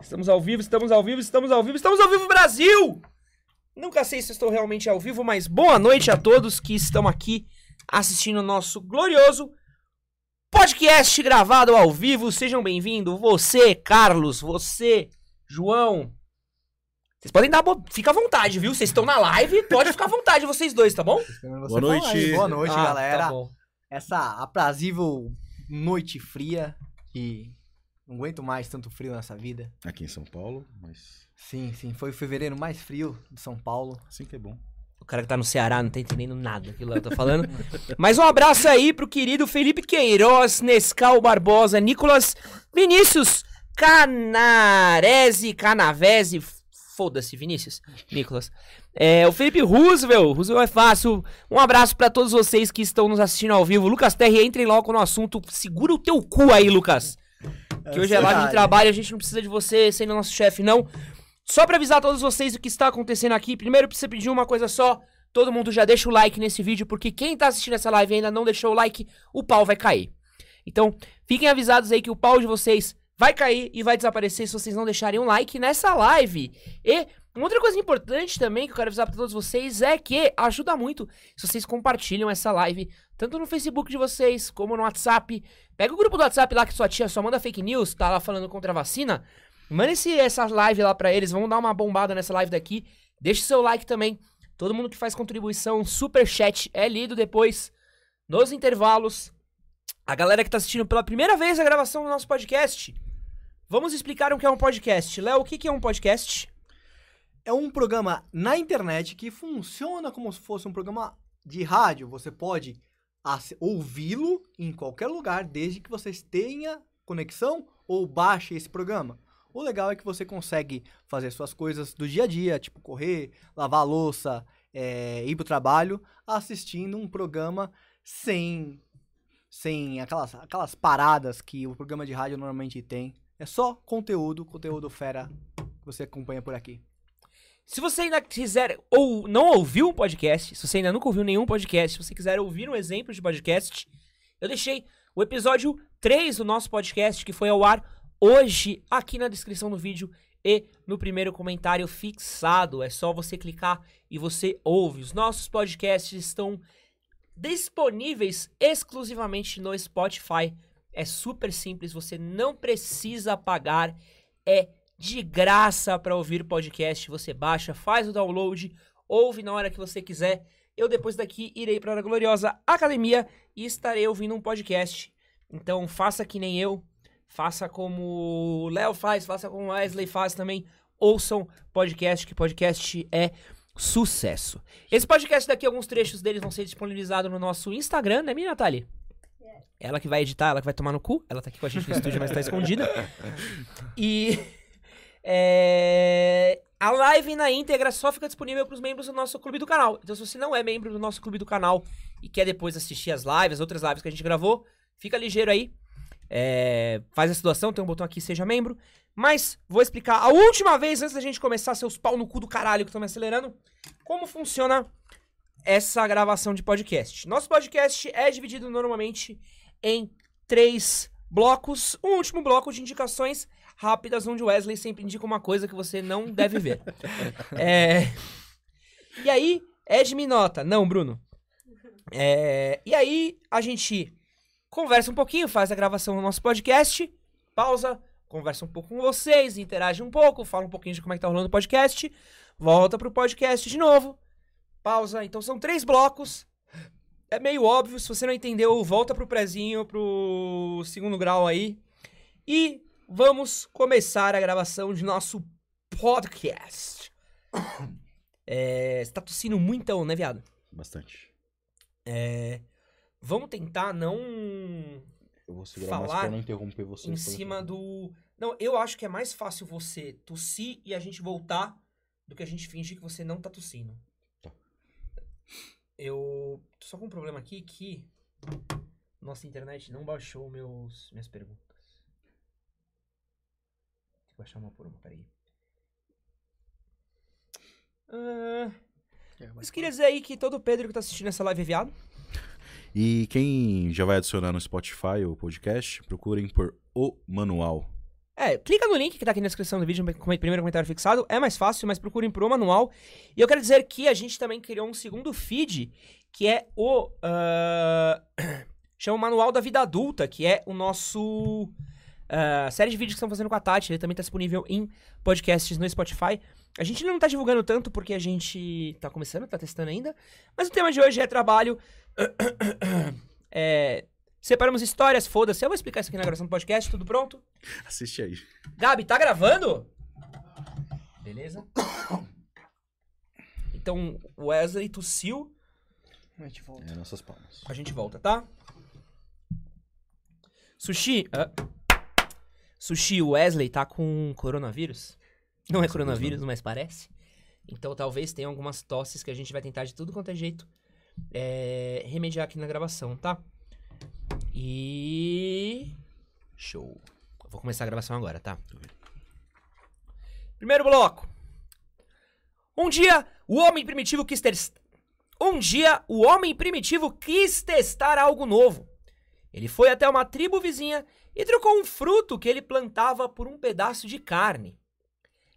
Estamos ao vivo, estamos ao vivo, estamos ao vivo, estamos ao vivo, Brasil! Nunca sei se estou realmente ao vivo, mas boa noite a todos que estão aqui assistindo o nosso glorioso podcast gravado ao vivo. Sejam bem-vindos, você, Carlos, você, João. Vocês podem dar. Bo... Fica à vontade, viu? Vocês estão na live, pode ficar à vontade, vocês dois, tá bom? Boa noite. Boa noite, Ah, galera. Tá bom. Essa aprazível noite fria que não aguento mais tanto frio nessa vida. Aqui em São Paulo, mas Sim, sim, foi o fevereiro mais frio de São Paulo. assim que é bom. O cara que tá no Ceará não tá entendendo nada daquilo que eu tô falando. Mas um abraço aí pro querido Felipe Queiroz, Nescal Barbosa, Nicolas Vinícius Canarese, Canavese, foda-se, Vinícius, Nicolas. É, o Felipe Roosevelt, Roosevelt é fácil. Um abraço pra todos vocês que estão nos assistindo ao vivo. Lucas Terry, entrem logo no assunto. Segura o teu cu aí, Lucas. Que hoje é live de trabalho, a gente não precisa de você sendo nosso chefe, não. Só pra avisar a todos vocês o que está acontecendo aqui, primeiro precisa pedir uma coisa só. Todo mundo já deixa o like nesse vídeo, porque quem tá assistindo essa live e ainda não deixou o like, o pau vai cair. Então, fiquem avisados aí que o pau de vocês vai cair e vai desaparecer se vocês não deixarem um like nessa live. E uma outra coisa importante também que eu quero avisar pra todos vocês é que ajuda muito se vocês compartilham essa live, tanto no Facebook de vocês, como no WhatsApp. Pega o grupo do WhatsApp lá que sua tia só manda fake news, tá lá falando contra a vacina. Manda esse, essa live lá pra eles, vamos dar uma bombada nessa live daqui. Deixe seu like também. Todo mundo que faz contribuição, super chat é lido depois nos intervalos. A galera que tá assistindo pela primeira vez a gravação do nosso podcast. Vamos explicar o que é um podcast. Léo, o que é um podcast? É um programa na internet que funciona como se fosse um programa de rádio. Você pode ouvi-lo em qualquer lugar, desde que você tenha conexão ou baixe esse programa. O legal é que você consegue fazer suas coisas do dia a dia, tipo correr, lavar a louça, é, ir pro trabalho, assistindo um programa sem, sem aquelas, aquelas paradas que o programa de rádio normalmente tem. É só conteúdo, conteúdo fera que você acompanha por aqui. Se você ainda quiser ou não ouviu um podcast, se você ainda nunca ouviu nenhum podcast, se você quiser ouvir um exemplo de podcast, eu deixei o episódio 3 do nosso podcast que foi ao ar hoje aqui na descrição do vídeo e no primeiro comentário fixado. É só você clicar e você ouve. Os nossos podcasts estão disponíveis exclusivamente no Spotify. É super simples, você não precisa pagar, é de graça para ouvir podcast. Você baixa, faz o download, ouve na hora que você quiser. Eu depois daqui irei para a gloriosa academia e estarei ouvindo um podcast. Então faça que nem eu, faça como o Léo faz, faça como o Wesley faz também. Ouçam podcast, que podcast é sucesso. Esse podcast daqui, alguns trechos deles vão ser disponibilizados no nosso Instagram, né, minha Natália? Ela que vai editar, ela que vai tomar no cu. Ela tá aqui com a gente no estúdio, mas tá escondida. E é, a live na íntegra só fica disponível para os membros do nosso clube do canal. Então, se você não é membro do nosso clube do canal e quer depois assistir as lives, as outras lives que a gente gravou, fica ligeiro aí. É, faz essa doação, tem um botão aqui, seja membro. Mas vou explicar a última vez, antes da gente começar, seus pau no cu do caralho que estão me acelerando, como funciona essa gravação de podcast. Nosso podcast é dividido normalmente em três blocos. Um último bloco de indicações rápidas, onde o Wesley sempre indica uma coisa que você não deve ver. É, E aí, Ed me nota. Não, Bruno. É, E aí, a gente conversa um pouquinho, faz a gravação do nosso podcast, pausa, conversa um pouco com vocês, interage um pouco, fala um pouquinho de como é que tá rolando o podcast, volta pro podcast de novo, pausa. Então são três blocos. É meio óbvio, se você não entendeu, volta pro prezinho, pro segundo grau aí. E vamos começar a gravação de nosso podcast. É, você tá tossindo muitão, né, viado? Bastante. É, vamos tentar não Eu vou segurar mais Falar pra não interromper você. em cima do. Não, eu acho que é mais fácil você tossir e a gente voltar do que a gente fingir que você não tá tossindo. Eu tô só com um problema aqui que nossa internet não baixou meus minhas perguntas. Tem que baixar uma por uma, peraí. Ah, mas queria dizer aí que todo Pedro que tá assistindo essa live é viado. E quem já vai adicionar no Spotify o podcast, procurem por O Manual. É, clica no link que tá aqui na descrição do vídeo, primeiro comentário fixado. É mais fácil, mas procurem pro manual. E eu quero dizer que a gente também criou um segundo feed, que é o. ah, chama o Manual da Vida Adulta, que é o nosso. ah, série de vídeos que estão fazendo com a Tati. Ele também tá disponível em podcasts no Spotify. A gente não tá divulgando tanto porque a gente tá começando, tá testando ainda. Mas o tema de hoje é trabalho. é, separamos histórias, foda-se. Eu vou explicar isso aqui na gravação do podcast, tudo pronto? Assiste aí. Gabi, tá gravando? Beleza. Então, Wesley tossiu. A gente volta. É nossas palmas. A gente volta, tá? Sushi. ah. Sushi, o Wesley tá com coronavírus. Não é coronavírus, mas parece. Então talvez tenha algumas tosses que a gente vai tentar de tudo quanto é jeito é, remediar aqui na gravação, tá? E. Show. Vou começar a gravação agora, tá? Primeiro bloco. Um dia, o homem primitivo quis ter. Um dia, o homem primitivo quis testar algo novo. Ele foi até uma tribo vizinha e trocou um fruto que ele plantava por um pedaço de carne.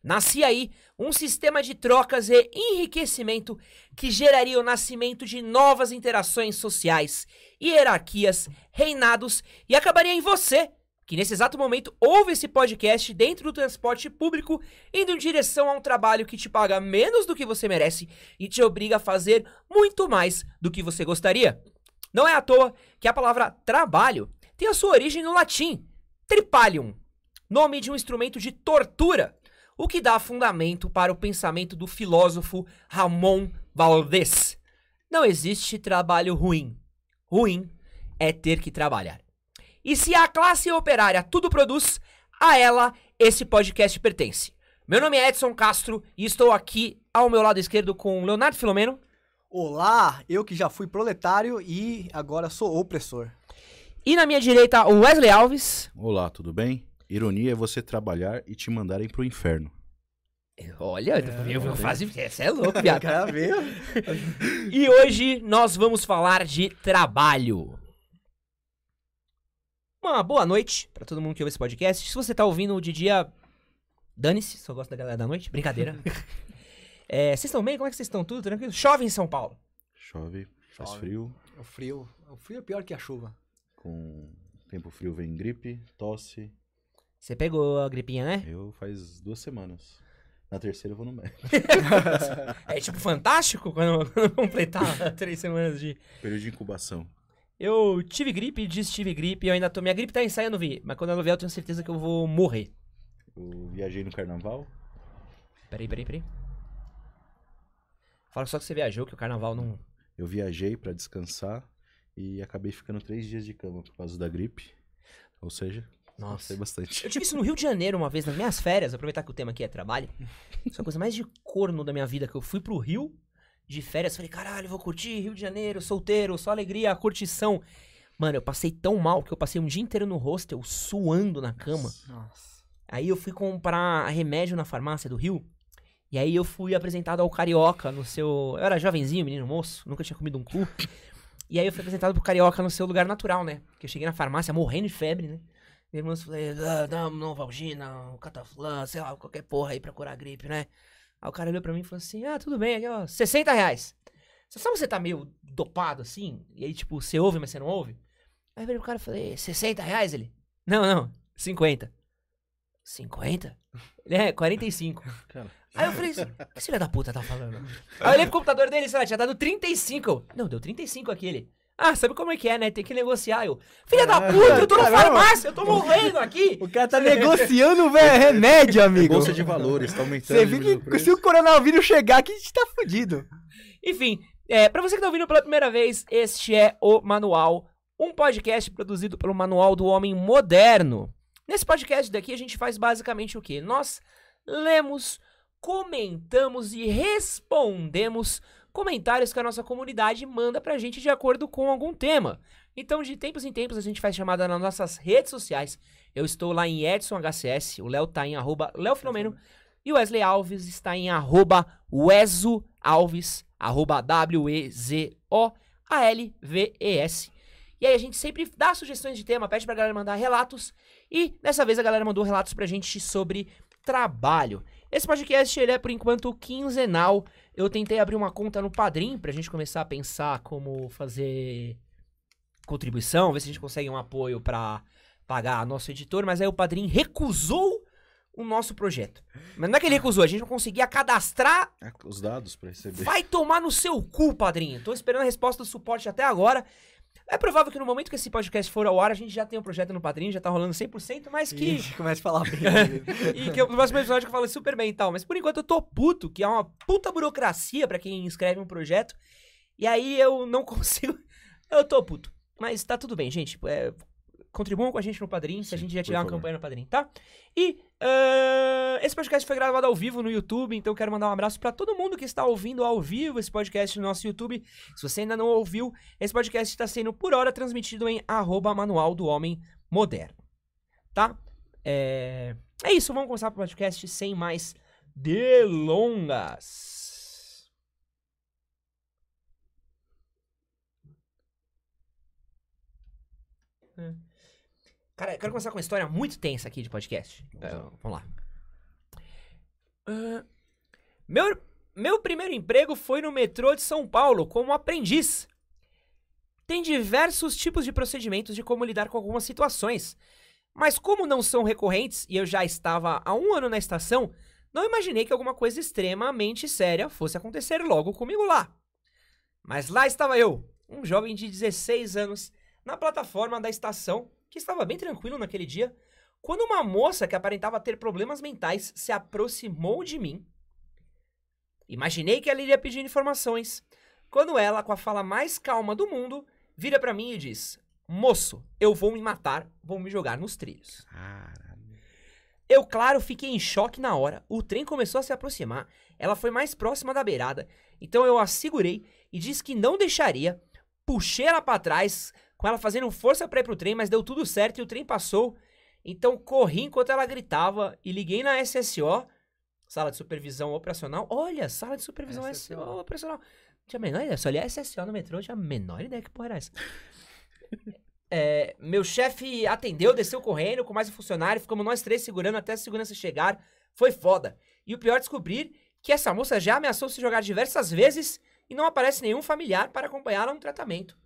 Nascia aí um sistema de trocas e enriquecimento que geraria o nascimento de novas interações sociais, hierarquias, reinados e acabaria em você, que nesse exato momento ouve esse podcast dentro do transporte público, indo em direção a um trabalho que te paga menos do que você merece e te obriga a fazer muito mais do que você gostaria. Não é à toa que a palavra trabalho tem a sua origem no latim, tripalium, nome de um instrumento de tortura, o que dá fundamento para o pensamento do filósofo Ramon Valdez. Não existe trabalho ruim. Ruim é ter que trabalhar. E se a classe operária tudo produz, a ela esse podcast pertence. Meu nome é Edson Castro e estou aqui ao meu lado esquerdo com Leonardo Filomeno. Olá, eu que já fui proletário e agora sou opressor. E na minha direita, o Wesley Alves. Olá, tudo bem? Ironia é você trabalhar e te mandarem pro inferno. Olha, eu vou fazer. Você é louco, ver? E hoje nós vamos falar de trabalho. Uma boa noite pra todo mundo que ouve esse podcast. Se você tá ouvindo de dia, dane-se, só gosto da galera da noite. Brincadeira. É, vocês estão bem? Como é que vocês estão? Tudo tranquilo? Chove em São Paulo. Chove, faz Chove. frio. O frio. O frio é pior que a chuva. Com tempo frio vem gripe, tosse. Você pegou a gripinha, né? Eu faz duas semanas. Na terceira eu vou no médico. É tipo fantástico quando, quando completar três semanas de. Período de incubação. Eu tive gripe, disse tive gripe, eu ainda tô. Minha gripe tá ensaiando vir, mas quando ela vier eu tenho certeza que eu vou morrer. Eu viajei no carnaval. Peraí, peraí, peraí. Fala só que você viajou, que o carnaval não. Eu viajei pra descansar e acabei ficando três dias de cama por causa da gripe. Ou seja, Nossa. gostei bastante. Eu tive isso no Rio de Janeiro uma vez, nas minhas férias, aproveitar que o tema aqui é trabalho. Isso é a coisa mais de corno da minha vida, que eu fui pro Rio de férias, falei, caralho, vou curtir Rio de Janeiro, solteiro, só alegria, curtição. Mano, eu passei tão mal que eu passei um dia inteiro no hostel, suando na cama. Nossa. Aí eu fui comprar remédio na farmácia do Rio. E aí eu fui apresentado ao Carioca no seu. Eu era jovenzinho, menino moço, nunca tinha comido um cu. E aí eu fui apresentado pro Carioca no seu lugar natural, né? Porque eu cheguei na farmácia morrendo de febre, né? Meu irmão falei, ah, dá uma Novalgina, um Cataflã, sei lá, qualquer porra aí pra curar a gripe, né? Aí o cara olhou pra mim e falou assim: ah, tudo bem, aqui ó, 60 reais. Você sabe que você tá meio dopado assim? E aí, tipo, você ouve, mas você não ouve? Aí eu virei pro cara e falei: 60 reais ele? Não, não, 50. 50? Ele é, 45. Cara, Aí eu falei, o que esse filho da puta tá falando? Aí eu olhei pro computador dele, sei lá, tinha dado 35. Eu, Não, deu 35 aqui ele. Ah, sabe como é que é, né? Tem que negociar. Eu, filha da puta, eu tô na farmácia, eu tô morrendo aqui. O cara tá negociando, velho, remédio, amigo. Bolsa de valores, tá aumentando. Você viu que preço. se o coronavírus chegar aqui, a gente tá fudido. Enfim, é, pra você que tá ouvindo pela primeira vez, este é o Manual, um podcast produzido pelo Manual do Homem Moderno. Nesse podcast daqui a gente faz basicamente o quê? Nós lemos, comentamos e respondemos comentários que a nossa comunidade manda pra gente de acordo com algum tema. Então, de tempos em tempos, a gente faz chamada nas nossas redes sociais. Eu estou lá em EdsonHCS, o Léo tá em arroba e o Wesley Alves está em arroba Wezo Alves, arroba W-E-Z-O-A-L-V-E-S. E aí a gente sempre dá sugestões de tema, pede pra galera mandar relatos. E dessa vez a galera mandou relatos pra gente sobre trabalho. Esse podcast ele é por enquanto quinzenal. Eu tentei abrir uma conta no Padrim pra gente começar a pensar como fazer contribuição, ver se a gente consegue um apoio pra pagar nosso editor, mas aí o Padrim recusou o nosso projeto. Mas não é que ele recusou, a gente não conseguia cadastrar. É, Os dados pra receber. Vai tomar no seu cu, padrinho. Tô esperando a resposta do suporte até agora. É provável que no momento que esse podcast for ao ar, a gente já tenha um projeto no Padrinho, já tá rolando 100%, mas que... Ixi, começa a falar bem. e que no próximo episódio eu falo super bem e tal. Mas por enquanto eu tô puto, que é uma puta burocracia pra quem escreve um projeto. E aí eu não consigo... Eu tô puto. Mas tá tudo bem, gente. É, contribuam com a gente no Padrim, se a gente já tiver uma campanha no Padrim, tá? E ah, esse podcast foi gravado ao vivo no YouTube, então quero mandar um abraço pra todo mundo que está ouvindo ao vivo esse podcast no nosso YouTube. Se você ainda não ouviu, esse podcast está sendo por hora transmitido em arroba Manual do Homem Moderno, tá? É, é isso, vamos começar o podcast sem mais delongas. É. Cara, eu quero começar com uma história muito tensa aqui de podcast. É, vamos lá. Ah, meu, meu primeiro emprego foi no metrô de São Paulo como aprendiz. Tem diversos tipos de procedimentos de como lidar com algumas situações. Mas como não são recorrentes e eu já estava há um ano na estação, não imaginei que alguma coisa extremamente séria fosse acontecer logo comigo lá. Mas lá estava eu, um jovem de 16 anos, na plataforma da estação, que estava bem tranquilo naquele dia, quando uma moça que aparentava ter problemas mentais se aproximou de mim. Imaginei que ela iria pedir informações, quando ela, com a fala mais calma do mundo, vira pra mim e diz: Moço, eu vou me matar, vou me jogar nos trilhos. Eu, claro, fiquei em choque na hora. O trem começou a se aproximar. Ela foi mais próxima da beirada. Então eu a segurei e disse que não deixaria. Puxei ela pra trás, com ela fazendo força pra ir pro trem, mas deu tudo certo e o trem passou. Então corri enquanto ela gritava e liguei na SSO, sala de supervisão operacional. Olha, sala de supervisão SSO. SSO operacional. Tinha a menor ideia, só li SSO no metrô, tinha a menor ideia que porra era essa. É, meu chefe atendeu, desceu correndo com mais um funcionário, ficamos nós três segurando até a segurança chegar. Foi foda. E o pior é descobrir que essa moça já ameaçou se jogar diversas vezes e não aparece nenhum familiar para acompanhá-la no tratamento.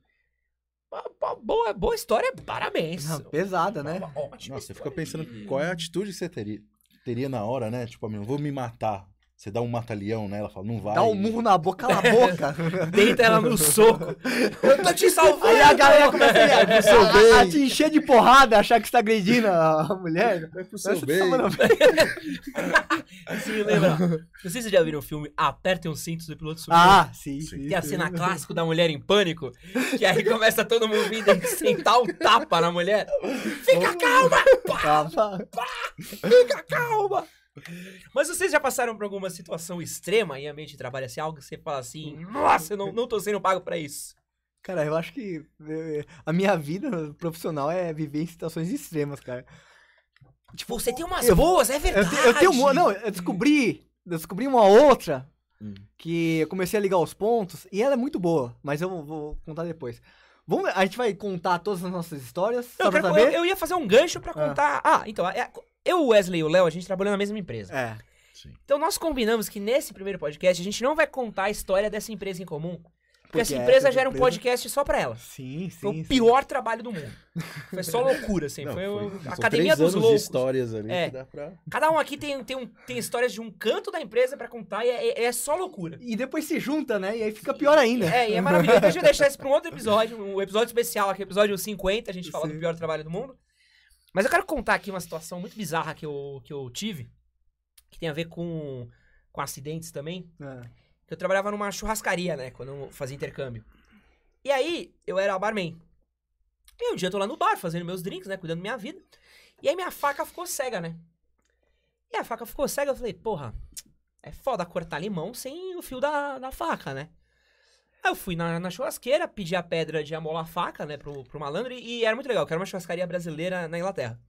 Boa, boa história, parabéns. Não, pesada, né? Uma ótima Nossa, você fica pensando qual é a atitude que você teria, teria na hora, né? Tipo, amigo, vou me matar. Você dá um mata-leão, né? Ela fala, não vai. Dá um murro na boca, cala a boca. Deita ela no soco. Eu tô te salvando. Aí a galera começa a, É a- a- a te encher de porrada, achar que você tá agredindo a a mulher. É pro seu você bem. tá mandando- Sim, lembra? Não sei se vocês já viram o filme Apertem os cintos do piloto sumiu. Ah, sim. Tem a sim. cena clássica da mulher em pânico, que aí começa todo mundo vindo e sentar o tapa na mulher. Fica calma! Calma. Fica calma! Mas vocês já passaram por alguma situação extrema em ambiente de trabalho, assim, algo que você fala assim, nossa, eu não, não tô sendo pago pra isso. Cara, eu acho que eh, a minha vida profissional é viver em situações extremas, cara. Tipo, você tem umas Eu- boas, é verdade. eu tenho uma. Não, eu descobri. Eu descobri uma outra Hum. que eu comecei a ligar os pontos e ela é muito boa, mas eu vou- vou contar depois. Vamos, a gente vai contar todas as nossas histórias. Eu, quero- saber? eu- eu ia fazer um gancho pra contar. Ah, então, é- eu, o Wesley e o Léo, a gente trabalhou na mesma empresa. É. Sim. Então nós combinamos que nesse primeiro podcast a gente não vai contar a história dessa empresa em comum. Porque, essa Porque empresa essa gera um empresa- podcast só pra ela. Sim, sim. Foi o sim. pior trabalho do mundo. Foi só loucura, assim. Não, foi o- foi- a academia dos anos de loucos. histórias ali É. que dá pra... Cada um aqui tem, tem, um, tem histórias de um canto da empresa pra contar e é, é só loucura. E depois se junta, né? E aí fica pior ainda. É, e é maravilhoso. Deixa eu deixar isso pra um outro episódio, um episódio especial aqui, episódio 50, a gente fala Sim. do pior trabalho do mundo. Mas eu quero contar aqui uma situação muito bizarra que eu, que eu tive, que tem a ver com, com acidentes também. É. Eu trabalhava numa churrascaria, né? Quando eu fazia intercâmbio. E aí, eu era barman. E um dia eu tô lá no bar, fazendo meus drinks, né? Cuidando da minha vida. E aí minha faca ficou cega, né? E a faca ficou cega, eu falei, porra, é foda cortar limão sem o fio da, da faca, né? Aí eu fui na, na churrasqueira, pedi a pedra de amolar a faca, né, pro, pro malandro, e, e era muito legal, que era uma churrascaria brasileira na Inglaterra.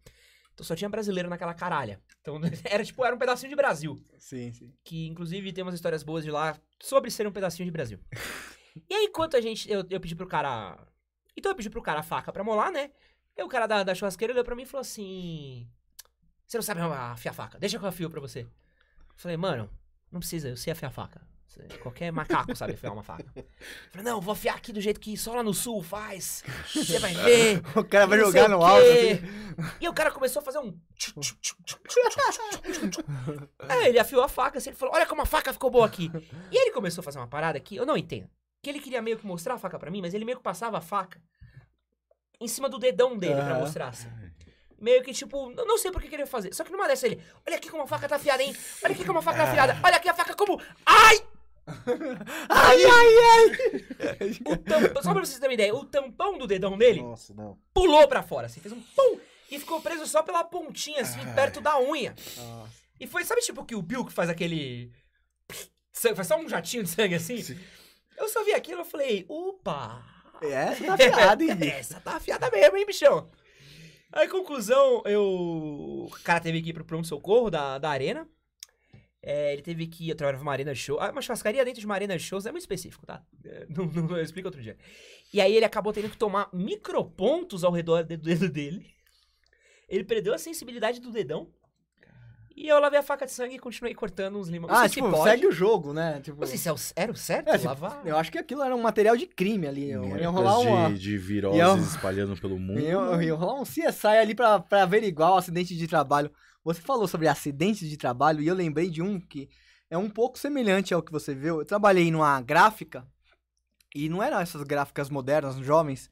Então só tinha brasileiro naquela caralha. Então era tipo, era um pedacinho de Brasil Sim, sim. que inclusive tem umas histórias boas de lá sobre ser um pedacinho de Brasil. e aí, enquanto a gente. Eu, eu pedi pro cara Então eu pedi pro cara a faca pra molar, né? E o cara da, da churrasqueira olhou pra mim e falou assim: Você não sabe afiar a faca, deixa que eu afio pra você. Eu falei, mano, não precisa, eu sei afiar a faca. Qualquer macaco sabe afiar uma faca. Falei, não, vou afiar aqui do jeito que só lá no sul faz. Você vai ver. O cara vai jogar no alto. assim. E o cara começou a fazer um. É, ele afiou a faca, assim, ele falou: Olha como a faca ficou boa aqui. E ele começou a fazer uma parada que eu não entendo. Que ele queria meio que mostrar a faca pra mim, mas ele meio que passava a faca em cima do dedão dele pra mostrar assim. Meio que tipo, eu não sei por que queria fazer. Só que numa dessa ele, olha aqui como a faca tá afiada, hein? Olha aqui como a faca tá afiada. Olha aqui a faca como. Ai! Ai, ai, ai! O tampão, só pra vocês terem uma ideia, o tampão do dedão dele Nossa, não. pulou pra fora, assim, fez um pum! E ficou preso só pela pontinha, assim, Ai. perto da unha. Nossa. E foi, sabe tipo que o Bill que faz aquele. sangue- Faz só um jatinho de sangue assim? Sim. Eu só vi aquilo e falei, opa! Você tá afiado, hein? Essa tá afiada mesmo, hein, bichão? Aí, conclusão, eu. O cara teve que ir pro pronto-socorro da, da arena. É, ele teve que ir, eu trabalhava numa arena show. Ah, uma churrascaria dentro de uma arena shows é muito específico, tá? É, não, não, eu explico outro dia. E aí ele acabou tendo que tomar micropontos ao redor do dedo dele. Ele perdeu a sensibilidade do dedão. E eu lavei a faca de sangue e continuei cortando uns limões. Ah, se tipo, pode. segue o jogo, né? Tipo, Não sei se era o certo É, tipo, lavar. eu acho que aquilo era um material de crime ali. Ia rolar uma... de, de viroses Ia- espalhando pelo mundo. Ia, ia rolar um CSI ali pra, pra averiguar o acidente de trabalho. Você falou sobre acidentes de trabalho e eu lembrei de um que é um pouco semelhante ao que você viu. Eu trabalhei numa gráfica e não eram essas gráficas modernas, jovens.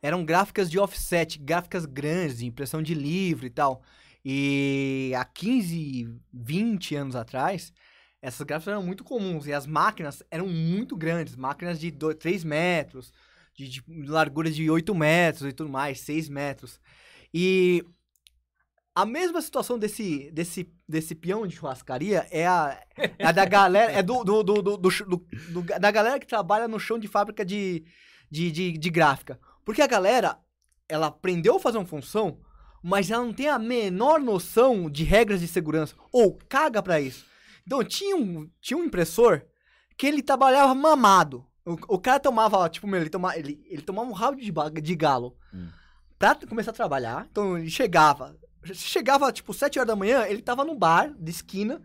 Eram gráficas de offset, gráficas grandes, de impressão de livro e tal. E há 15, 20 anos atrás, essas gráficas eram muito comuns e as máquinas eram muito grandes máquinas de 3 metros, de, de largura de 8 metros e tudo mais, 6 metros. E a mesma situação desse, desse, desse peão de churrascaria é a, é a da galera, é do, do, do, do, da galera que trabalha no chão de fábrica de, de, de, de gráfica. Porque a galera, ela aprendeu a fazer uma função, mas ela não tem a menor noção de regras de segurança, ou caga pra isso. Então, tinha um, tinha um impressor que ele trabalhava mamado. O, o cara tomava, tipo, meu, ele, toma, ele, ele tomava um rabo de, de galo Hum. pra começar a trabalhar. Então, ele chegava, chegava, tipo, 7 horas da manhã, ele tava num bar de esquina,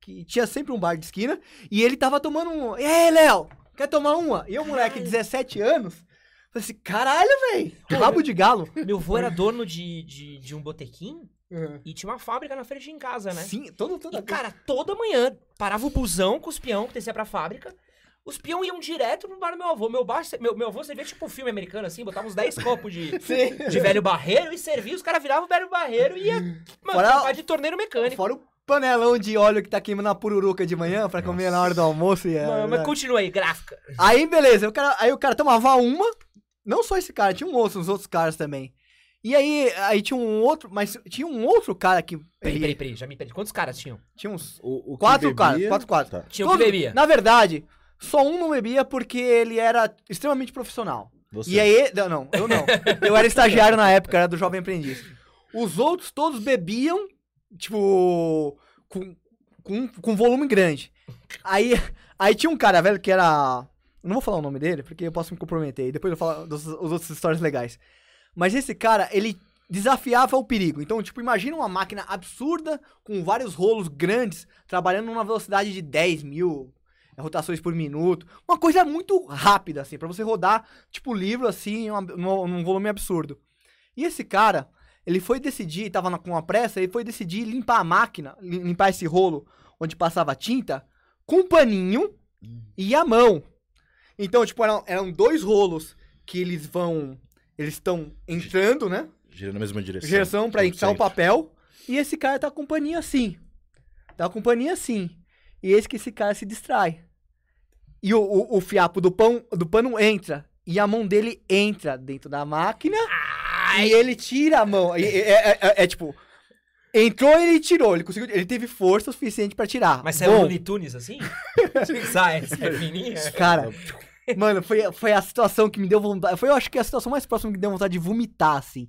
que tinha sempre um bar de esquina, e ele tava tomando um... E aí, Léo, quer tomar uma? E o moleque, de 17 anos, falei assim, caralho, velho, rabo de galo. Meu avô era dono de, de, de um botequim e tinha uma fábrica na frente de casa, né? Sim, todo, toda E, cara, toda manhã parava o busão com os peão que descia pra fábrica. Os peão iam direto no bar do meu avô. Meu, bar, meu, meu avô servia tipo um filme americano, assim, botava uns 10 copos de, de velho barreiro e servia. Os caras viravam o velho barreiro e ia, mano, Fora- de torneiro mecânico. Fora o panelão de óleo que tá queimando a pururuca de manhã pra comer na hora do almoço. E, é, Mano, mas né? continua aí, gráfica. Aí, beleza. O cara, aí o cara tomava uma. Não só esse cara, tinha um outro, uns outros caras também. E aí, aí tinha um outro, mas tinha um outro cara que. Peraí, peraí, peraí, já me perdi. Quantos caras tinham? Tinha uns. O, o Quatro caras, quatro, quatro. Tá. Tinha o que bebia. Na verdade, só um não bebia porque ele era extremamente profissional. Você. E aí, não, não, eu não. Eu era estagiário na época, era do Jovem Aprendiz. Os outros todos bebiam, tipo, com, com, com volume grande. Aí, aí tinha um cara, velho, que era. Não vou falar o nome dele, porque eu posso me comprometer. E depois eu falo das outras histórias legais. Mas esse cara, ele desafiava o perigo. Então, tipo, imagina uma máquina absurda, com vários rolos grandes, trabalhando numa velocidade de 10 mil rotações por minuto. Uma coisa muito rápida, assim, pra você rodar, tipo, livro, assim, uma- num, volume absurdo. E esse cara, ele foi decidir, tava na- com uma pressa, ele foi decidir limpar a máquina, lim- limpar esse rolo onde passava tinta, com um paninho e a mão. Então, tipo, eram, eram dois rolos que eles vão. Eles estão entrando, né? Gira na mesma direção. Direção pra entrar o papel. E esse cara tá com paninho assim. Tá com paninho assim. E eis que esse cara se distrai. E o, o, o fiapo do, pão, do pano entra. E a mão dele entra dentro da máquina. E ele tira a mão. É, é- é- é tipo. Entrou e ele tirou. Ele conseguiu. Ele teve força suficiente pra tirar. Mas saiu Bom, Looney Tunes assim? sai, sai fininha. Cara, mano, foi, foi a situação que me deu vontade. Foi, eu acho que a situação mais próxima que me deu vontade de vomitar, assim.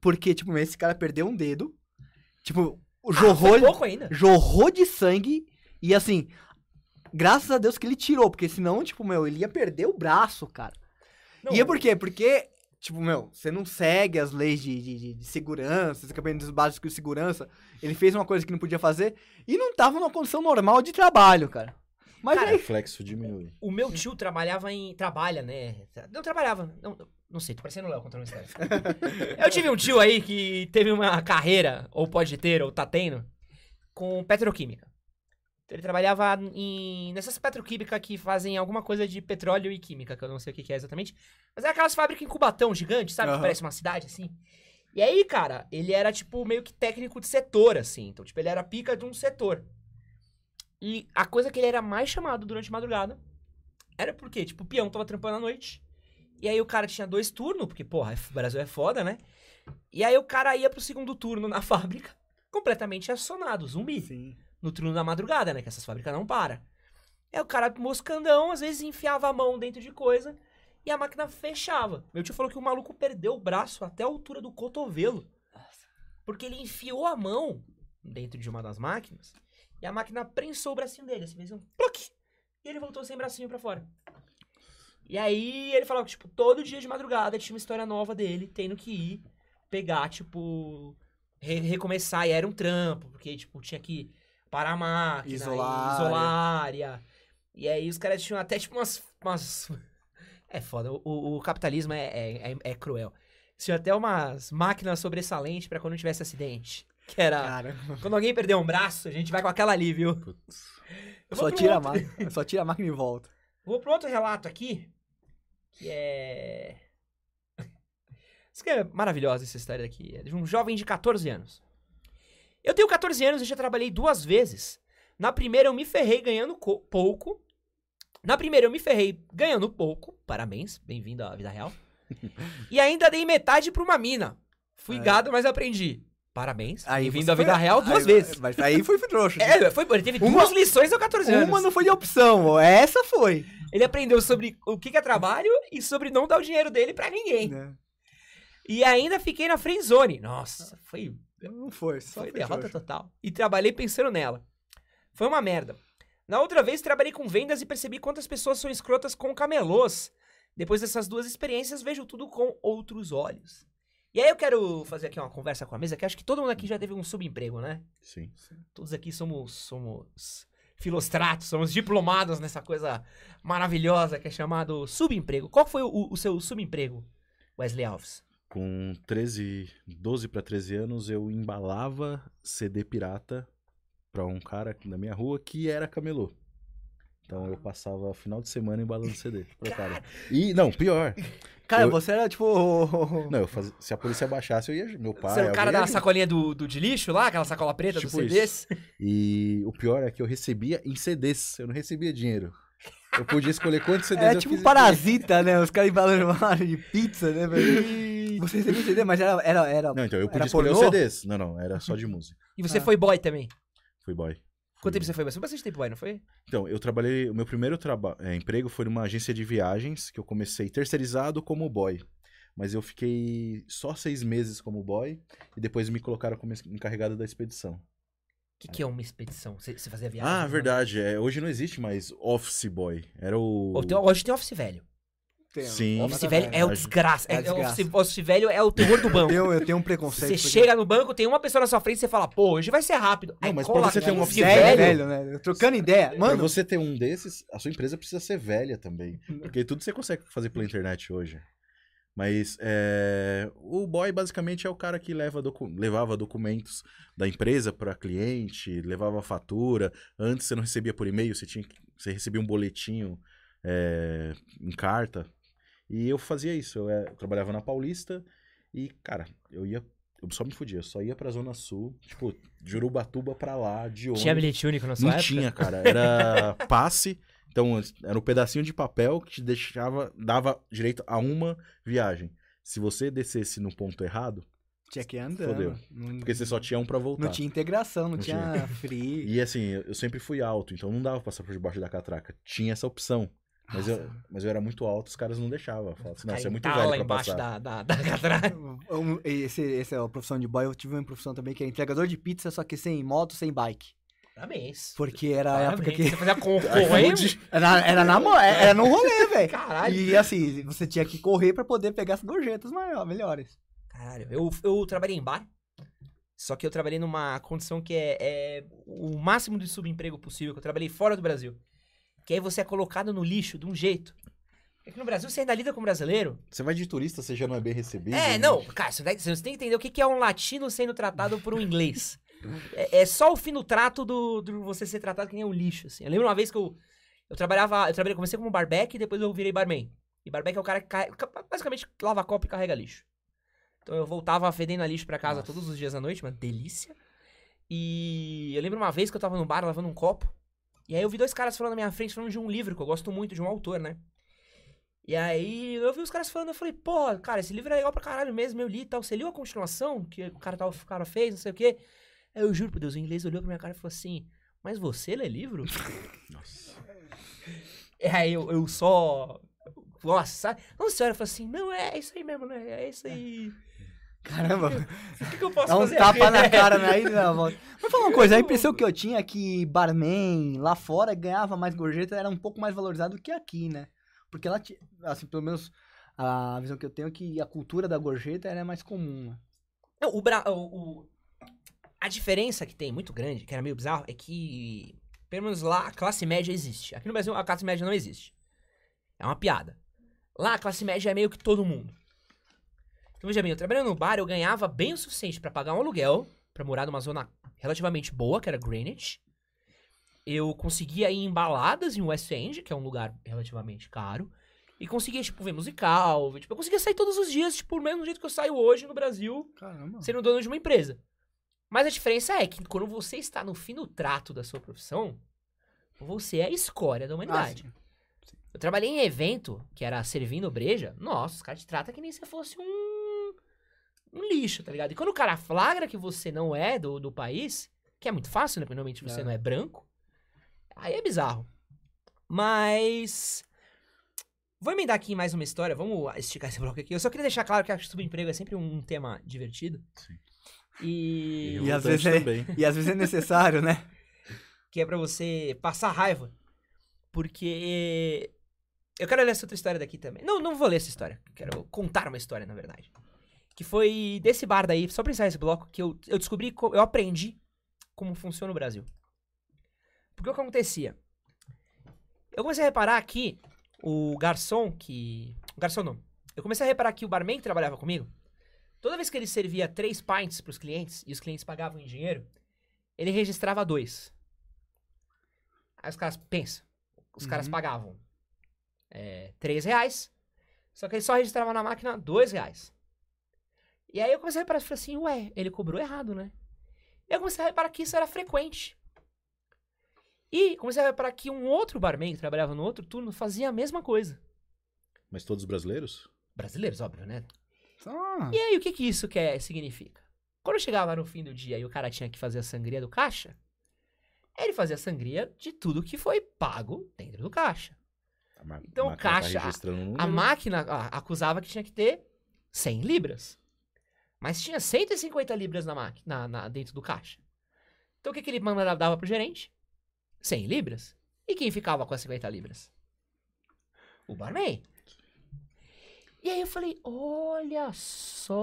Porque, tipo, esse cara perdeu um dedo. Tipo, jorrou, Foi pouco ainda. jorrou de sangue. E assim, graças a Deus que ele tirou. Porque senão, tipo, meu, ele ia perder o braço, cara. Não, E é por quê? Porque Tipo, meu, você não segue as leis de, de, de- de segurança, os equipamentos básicos de segurança. Ele fez uma coisa que não podia fazer e não tava numa condição normal de trabalho, cara. Mas Cara, aí. reflexo diminui. O meu tio trabalhava em. Trabalha, né? Não trabalhava. Não, não sei, tô parecendo o Léo contando uma história. Eu tive um tio aí que teve uma carreira, ou pode ter, ou tá tendo, com petroquímica. Ele trabalhava em, nessas petroquímicas que fazem alguma coisa de petróleo e química, que eu não sei o que, que é exatamente. Mas é aquelas fábricas em Cubatão gigante, sabe? Que Aham. parece uma cidade, assim. E aí, cara, ele era, tipo, meio que técnico de setor, assim. Então, tipo, ele era pica de um setor. E a coisa que ele era mais chamado durante a madrugada era porque, tipo, o peão tava trampando à noite. E aí o cara tinha dois turnos, porque, porra, o Brasil é foda, né? E aí o cara ia pro segundo turno na fábrica, completamente assonado, zumbi. Sim. No turno da madrugada, né? Que essas fábricas não param. Aí o cara moscandão, às vezes enfiava a mão dentro de coisa e a máquina fechava. Meu tio falou que o maluco perdeu o braço até a altura do cotovelo. Porque ele enfiou a mão dentro de uma das máquinas e a máquina prensou o bracinho dele. Assim, fez um pluc, e ele voltou sem bracinho pra fora. E aí ele falava que, tipo, todo dia de madrugada tinha uma história nova dele, tendo que ir pegar, tipo, re- recomeçar. E era um trampo, porque, tipo, tinha que parar a máquina, e Isolar. isolar a área. E aí os caras tinham até, tipo, umas... umas... É foda, o, o- capitalismo é, é, é- é cruel. Tinha até umas máquinas sobressalentes pra quando tivesse acidente. Que era... Cara, Quando alguém perder um braço, a gente vai com aquela ali, viu? Putz. Só tira, a outro- máquina, só tira a máquina e volta. Vou pro outro relato aqui, que é... Isso que é maravilhosa essa história daqui. É de um jovem de 14 anos. Eu tenho 14 anos e já trabalhei duas vezes. Na primeira eu me ferrei ganhando co- pouco. Na primeira eu me ferrei ganhando pouco. Parabéns, bem-vindo à vida real. e ainda dei metade pra uma mina. Fui É. gado, mas aprendi. Parabéns, bem-vindo você à vida foi- real duas aí- vezes. Mas aí foi trouxa. É, foi, ele teve Uma- duas lições aos 14 anos. Uma não foi de opção, essa foi. Ele aprendeu sobre o que é trabalho e sobre não dar o dinheiro dele pra ninguém. Né? E ainda fiquei na friendzone. Nossa, foi, Não foi, só foi foi derrota total. E trabalhei pensando nela. Foi uma merda. Na outra vez, trabalhei com vendas e percebi quantas pessoas são escrotas com camelôs. Depois dessas duas experiências, vejo tudo com outros olhos. E aí eu quero fazer aqui uma conversa com a mesa, que acho que todo mundo aqui já teve um subemprego, né? Sim. Todos aqui somos, somos filostratos, somos diplomados nessa coisa maravilhosa que é chamado subemprego. Qual foi o, o seu subemprego, Wesley Alves? Com 13, 12 para 13 anos, eu embalava CD pirata pra um cara na minha rua que era camelô. Então eu passava final de semana embalando CD pro cara. E, não, pior. Cara, Eu- você era tipo. Não, eu fazia, se a polícia baixasse, eu ia. Meu pai. Você era o cara da ia sacolinha do, do de lixo lá, aquela sacola preta Tipo dos CDs? E o pior é que eu recebia em CDs, eu não recebia dinheiro. Eu podia escolher quantos CDs É eu tipo um quis- parasita, né? Os caras embalando uma de pizza, né, velho? Você recebia CD, mas era. era, era... Não, então eu podia Era escolher os? CDs. Não, não, era só de música. E você Ah. foi boy também? Fui boy. Quanto Fui tempo você foi boy? Você foi bastante tempo boy, não foi? Então, eu trabalhei. O meu primeiro traba- é, emprego foi numa agência de viagens, que eu comecei terceirizado como boy. Mas eu fiquei só seis meses como boy e depois me colocaram como encarregado da expedição. O que, que é uma expedição? Você, você fazia viagem? Ah, verdade. É, hoje não existe mais office boy. Era o. Hoje tem office velho. Tem, Sim. Office Tá velho é o Mas- desgraça. É É, a desgraça. Office, office velho é o terror do Eu banco. tenho, eu tenho um preconceito. Você porque- chega no banco, tem uma pessoa na sua frente e você fala, pô, hoje vai ser rápido. Não, Aí mas pra você ter um aquele office velho, velho, velho, né? Trocando ideia. Pra Mano, você ter um desses, a sua empresa precisa ser velha também. Porque tudo você consegue fazer pela internet hoje. Mas é, o boy basicamente é o cara que leva docu- levava documentos da empresa para cliente, levava fatura. Antes você não recebia por e-mail, você, tinha, você recebia um boletinho é, em carta. E eu fazia isso. Eu, é, trabalhava na Paulista e, cara, eu ia. Eu só me fudia, eu só ia pra Zona Sul, tipo, de Urubatuba pra lá, de ônibus. Tinha bilhete único na sua Não época? tinha, cara. Era passe. Então, era um pedacinho de papel que te deixava, dava direito a uma viagem. Se você descesse no ponto errado, tinha que ir andando. Fodeu. Não, porque você só tinha um pra voltar. não tinha integração, não, Não tinha free. E assim, eu sempre fui alto, então não dava pra passar por debaixo da catraca. Tinha essa opção. Mas eu, mas eu era muito alto, os caras não deixavam. Falavam assim, não, você é muito velho pra embaixo passar. da, da, da catraca. Um- Esse, esse é a profissão de boy. Eu tive uma profissão também que é entregador de pizza, só que sem moto, sem bike. Parabéns. Porque era a época Parabéns. que. Você fazia com correndo? Era, era, na, mo- era no rolê, velho. Caralho. E assim, você tinha que correr pra poder pegar as gorjetas maior, melhores. Caralho, eu, eu trabalhei em bar. Só que eu trabalhei numa condição que é, é o máximo de subemprego possível, que eu trabalhei fora do Brasil. Que aí você é colocado no lixo de um jeito. Aqui no Brasil você ainda lida com brasileiro. Você vai de turista, você já não é bem recebido. É, né? não, cara, você tem, você tem que entender o que que é um latino sendo tratado por um inglês. É, é só o fim do trato do, do você ser tratado que nem um lixo, assim. Eu lembro uma vez que eu, eu trabalhava, eu trabalhei, comecei como barback e depois eu virei barman. E barback é o cara que basicamente lava copo e carrega lixo. Então eu voltava fedendo a lixo pra casa Nossa. todos os dias à noite, uma delícia. E eu lembro uma vez que eu tava no bar lavando um copo. E aí eu vi dois caras falando na minha frente, falando de um livro que eu gosto muito, de um autor, né? E aí eu vi os caras falando, eu falei, pô, cara, esse livro é legal pra caralho mesmo, eu li e tal. Você leu a continuação que o cara, tal, o cara fez, não sei o quê? Aí eu juro por Deus, o inglês olhou pra minha cara e falou assim, mas você lê livro? Nossa. E aí eu, eu só. Nossa, sabe? Não, senhora, eu falei assim, não, é isso aí mesmo, né? É isso aí. Caramba, O que, que eu posso dá um fazer? tapa na cara, né? Aí na volta. Mas falar uma coisa, a impressão que eu tinha é que barman lá fora ganhava mais gorjeta, era um pouco mais valorizado do que aqui, né? Porque lá, assim, pelo menos a visão que eu tenho é que a cultura da gorjeta era mais comum. né? Não, o, Bra... o- A diferença que tem, muito grande, que era meio bizarro, é que, pelo menos lá, a classe média existe. Aqui no Brasil, a classe média não existe. É uma piada. Lá, a classe média é meio que todo mundo. Então, veja bem, eu trabalhando no bar, eu ganhava bem o suficiente pra pagar um aluguel, pra morar numa zona relativamente boa, que era Greenwich. Eu conseguia ir em baladas em West End, que é um lugar relativamente caro. E conseguia, tipo, ver musical. ver- Tipo, eu conseguia sair todos os dias, tipo, do mesmo jeito que eu saio hoje no Brasil Caramba. sendo dono de uma empresa. Mas a diferença é que quando você está no fim do trato da sua profissão, você é a escória da humanidade. Ah, Eu trabalhei em evento, que era servindo breja. Nossa, os caras te tratam que nem se fosse um, um lixo, tá ligado? E quando o cara flagra que você não é do, do país, que é muito fácil, né? Porque normalmente você É. não é branco, aí é bizarro. Mas. Vou emendar aqui mais uma história. Vamos esticar esse bloco aqui. Eu só queria deixar claro que acho que subemprego é sempre um tema divertido. Sim. E. E às vezes é- também. E às vezes é necessário, né? que é pra você passar raiva. Porque eu quero ler essa outra história daqui também. Não, não vou ler essa história. Quero contar uma história, na verdade. Que foi desse bar daí, só pra encerrar esse bloco, que eu, eu descobri, co- eu aprendi como funciona o Brasil. Porque o que acontecia? Eu comecei a reparar que o garçom que... O garçom não. Eu comecei a reparar que o barman que trabalhava comigo, toda vez que ele servia três pints pros clientes, e os clientes pagavam em dinheiro, ele registrava dois. Aí os caras, pensa, os caras Uhum. pagavam é, 3 reais, só que ele só registrava na máquina 2 reais. E aí eu comecei a reparar, falei assim, ué, ele cobrou errado, né? E eu comecei a reparar que isso era frequente. E comecei a reparar que um outro barman que trabalhava no outro turno fazia a mesma coisa. Mas todos brasileiros? Brasileiros, óbvio, né? Ah, E aí, o que que isso quer, significa? Quando chegava no fim do dia e o cara tinha que fazer a sangria do caixa, ele fazia a sangria de tudo que foi pago dentro do caixa. A Então, máquina tá caixa, um A número. máquina ah, acusava que tinha que ter 100 libras. Mas tinha 150 libras na máquina, na, dentro do caixa. Então o que, que ele mandava, dava pro gerente? 100 libras. E quem ficava com as 50 libras? O barman. E aí eu falei, olha só.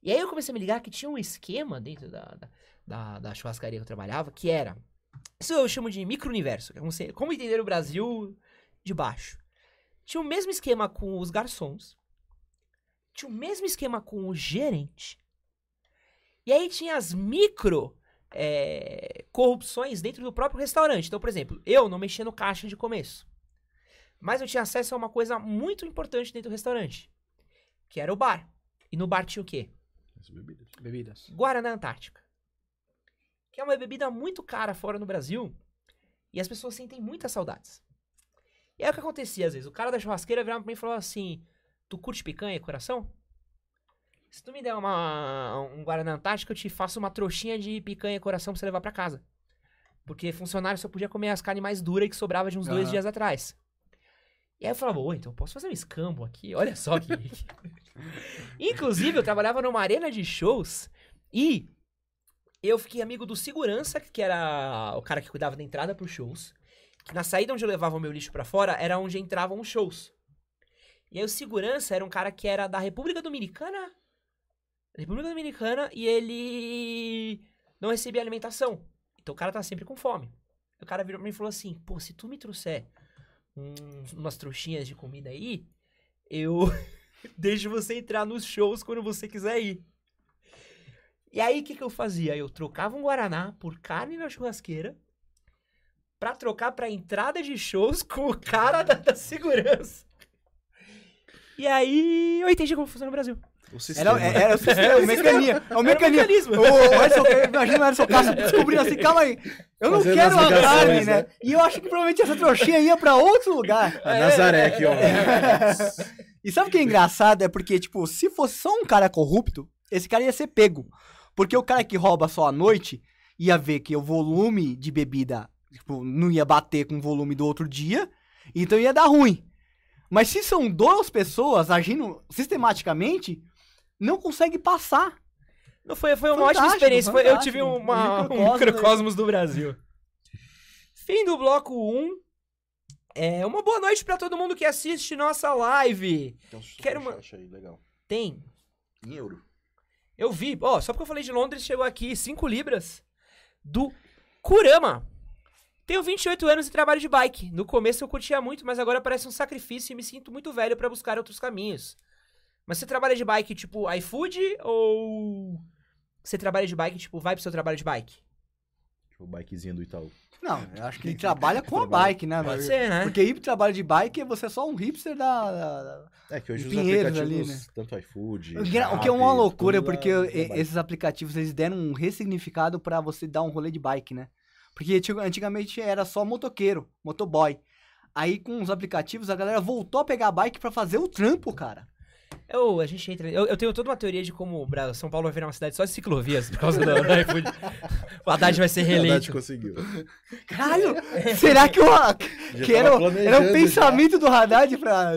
E aí eu comecei a me ligar que tinha um esquema dentro da, da, da, da churrascaria que eu trabalhava, que era... Isso eu chamo de micro-universo. é como, como entender o Brasil de baixo. Tinha o mesmo esquema com os garçons. Tinha o mesmo esquema com o gerente. E aí tinha as micro é, corrupções dentro do próprio restaurante. Então, por exemplo, eu não mexia no caixa de começo. Mas eu tinha acesso a uma coisa muito importante dentro do restaurante. Que era o bar. E no bar tinha o quê? As bebidas. bebidas. Guaraná Antártica. Que é uma bebida muito cara fora no Brasil. E as pessoas sentem muitas saudades. E aí o que acontecia às vezes? O cara da churrasqueira virava pra mim e falava assim: Tu curte picanha, coração? Se tu me der uma, um Guaraná Antártica, eu te faço uma trouxinha de picanha, coração pra você levar pra casa. Porque funcionário só podia comer as carnes mais duras que sobrava de uns dois Aham. dias atrás. E aí eu falava, ô, então eu posso fazer um escambo aqui? Olha só que. Inclusive, eu trabalhava numa arena de shows e Eu fiquei amigo do segurança, que era o cara que cuidava da entrada pros shows. Que na saída onde eu levava o meu lixo pra fora era onde entravam os shows. E aí o segurança era um cara que era da República Dominicana. República Dominicana e ele não recebia alimentação. Então o cara tá sempre com fome. O cara virou pra mim e falou assim: pô, se tu me trouxer uns- umas trouxinhas de comida aí, eu deixo você entrar nos shows quando você quiser ir. E aí, o que, que eu fazia? Eu trocava um Guaraná por carne na churrasqueira pra trocar pra entrada de shows com o cara da, da segurança. E aí, eu entendi como funciona no Brasil. O sistema. Era, era, o sistema, é o mecanismo. É o mecanismo. mecanismo. O, o Edson, eu imagino o Edson Castro descobrindo assim, calma aí. Eu não Fazendo quero a carne, né? né? E eu acho que provavelmente essa trouxinha ia pra outro lugar. A Nazaré aqui, ó. E sabe o que é engraçado? É porque, tipo, se fosse só um cara corrupto, esse cara ia ser pego. Porque o cara que rouba só à noite ia ver que o volume de bebida tipo, não ia bater com o volume do outro dia, então ia dar ruim. Mas se são duas pessoas agindo sistematicamente, não consegue passar. Não foi, foi uma Fantástico, ótima experiência. Foi- eu tive uma, um microcosmos do Brasil. Fim do bloco 1. É, uma boa noite pra todo mundo que assiste nossa live. Tem um Quero uma- aí, legal. Tem. Em euro. Eu vi, ó, só porque eu falei de Londres, chegou aqui 5 libras do Kurama. Tenho 28 anos e trabalho de bike. No começo eu curtia muito, mas agora parece um sacrifício e me sinto muito velho pra buscar outros caminhos. Mas você trabalha de bike tipo iFood ou você trabalha de bike tipo vai pro seu trabalho de bike? Tipo, o bikezinho do Itaú. Não, eu acho que ele trabalha com a bike, né? Pode ser, né? Porque ir pro trabalho de bike, você é só um hipster da... da- da- É que hoje os Pinheiros aplicativos, ali, né? tanto iFood. O que é- o que é uma loucura, porque esses aplicativos, eles deram um ressignificado pra você dar um rolê de bike, né? Porque antig- antigamente era só motoqueiro, motoboy. Aí com os aplicativos, a galera voltou a pegar a bike pra fazer o trampo, cara. Eu, a gente entra. Eu, eu tenho toda uma teoria de como o São Paulo vai virar uma cidade só de ciclovias por causa do, iFood. O Haddad vai ser A Haddad reeleito. conseguiu. Caralho, será que, o, que era, o- era um pensamento do Haddad pra...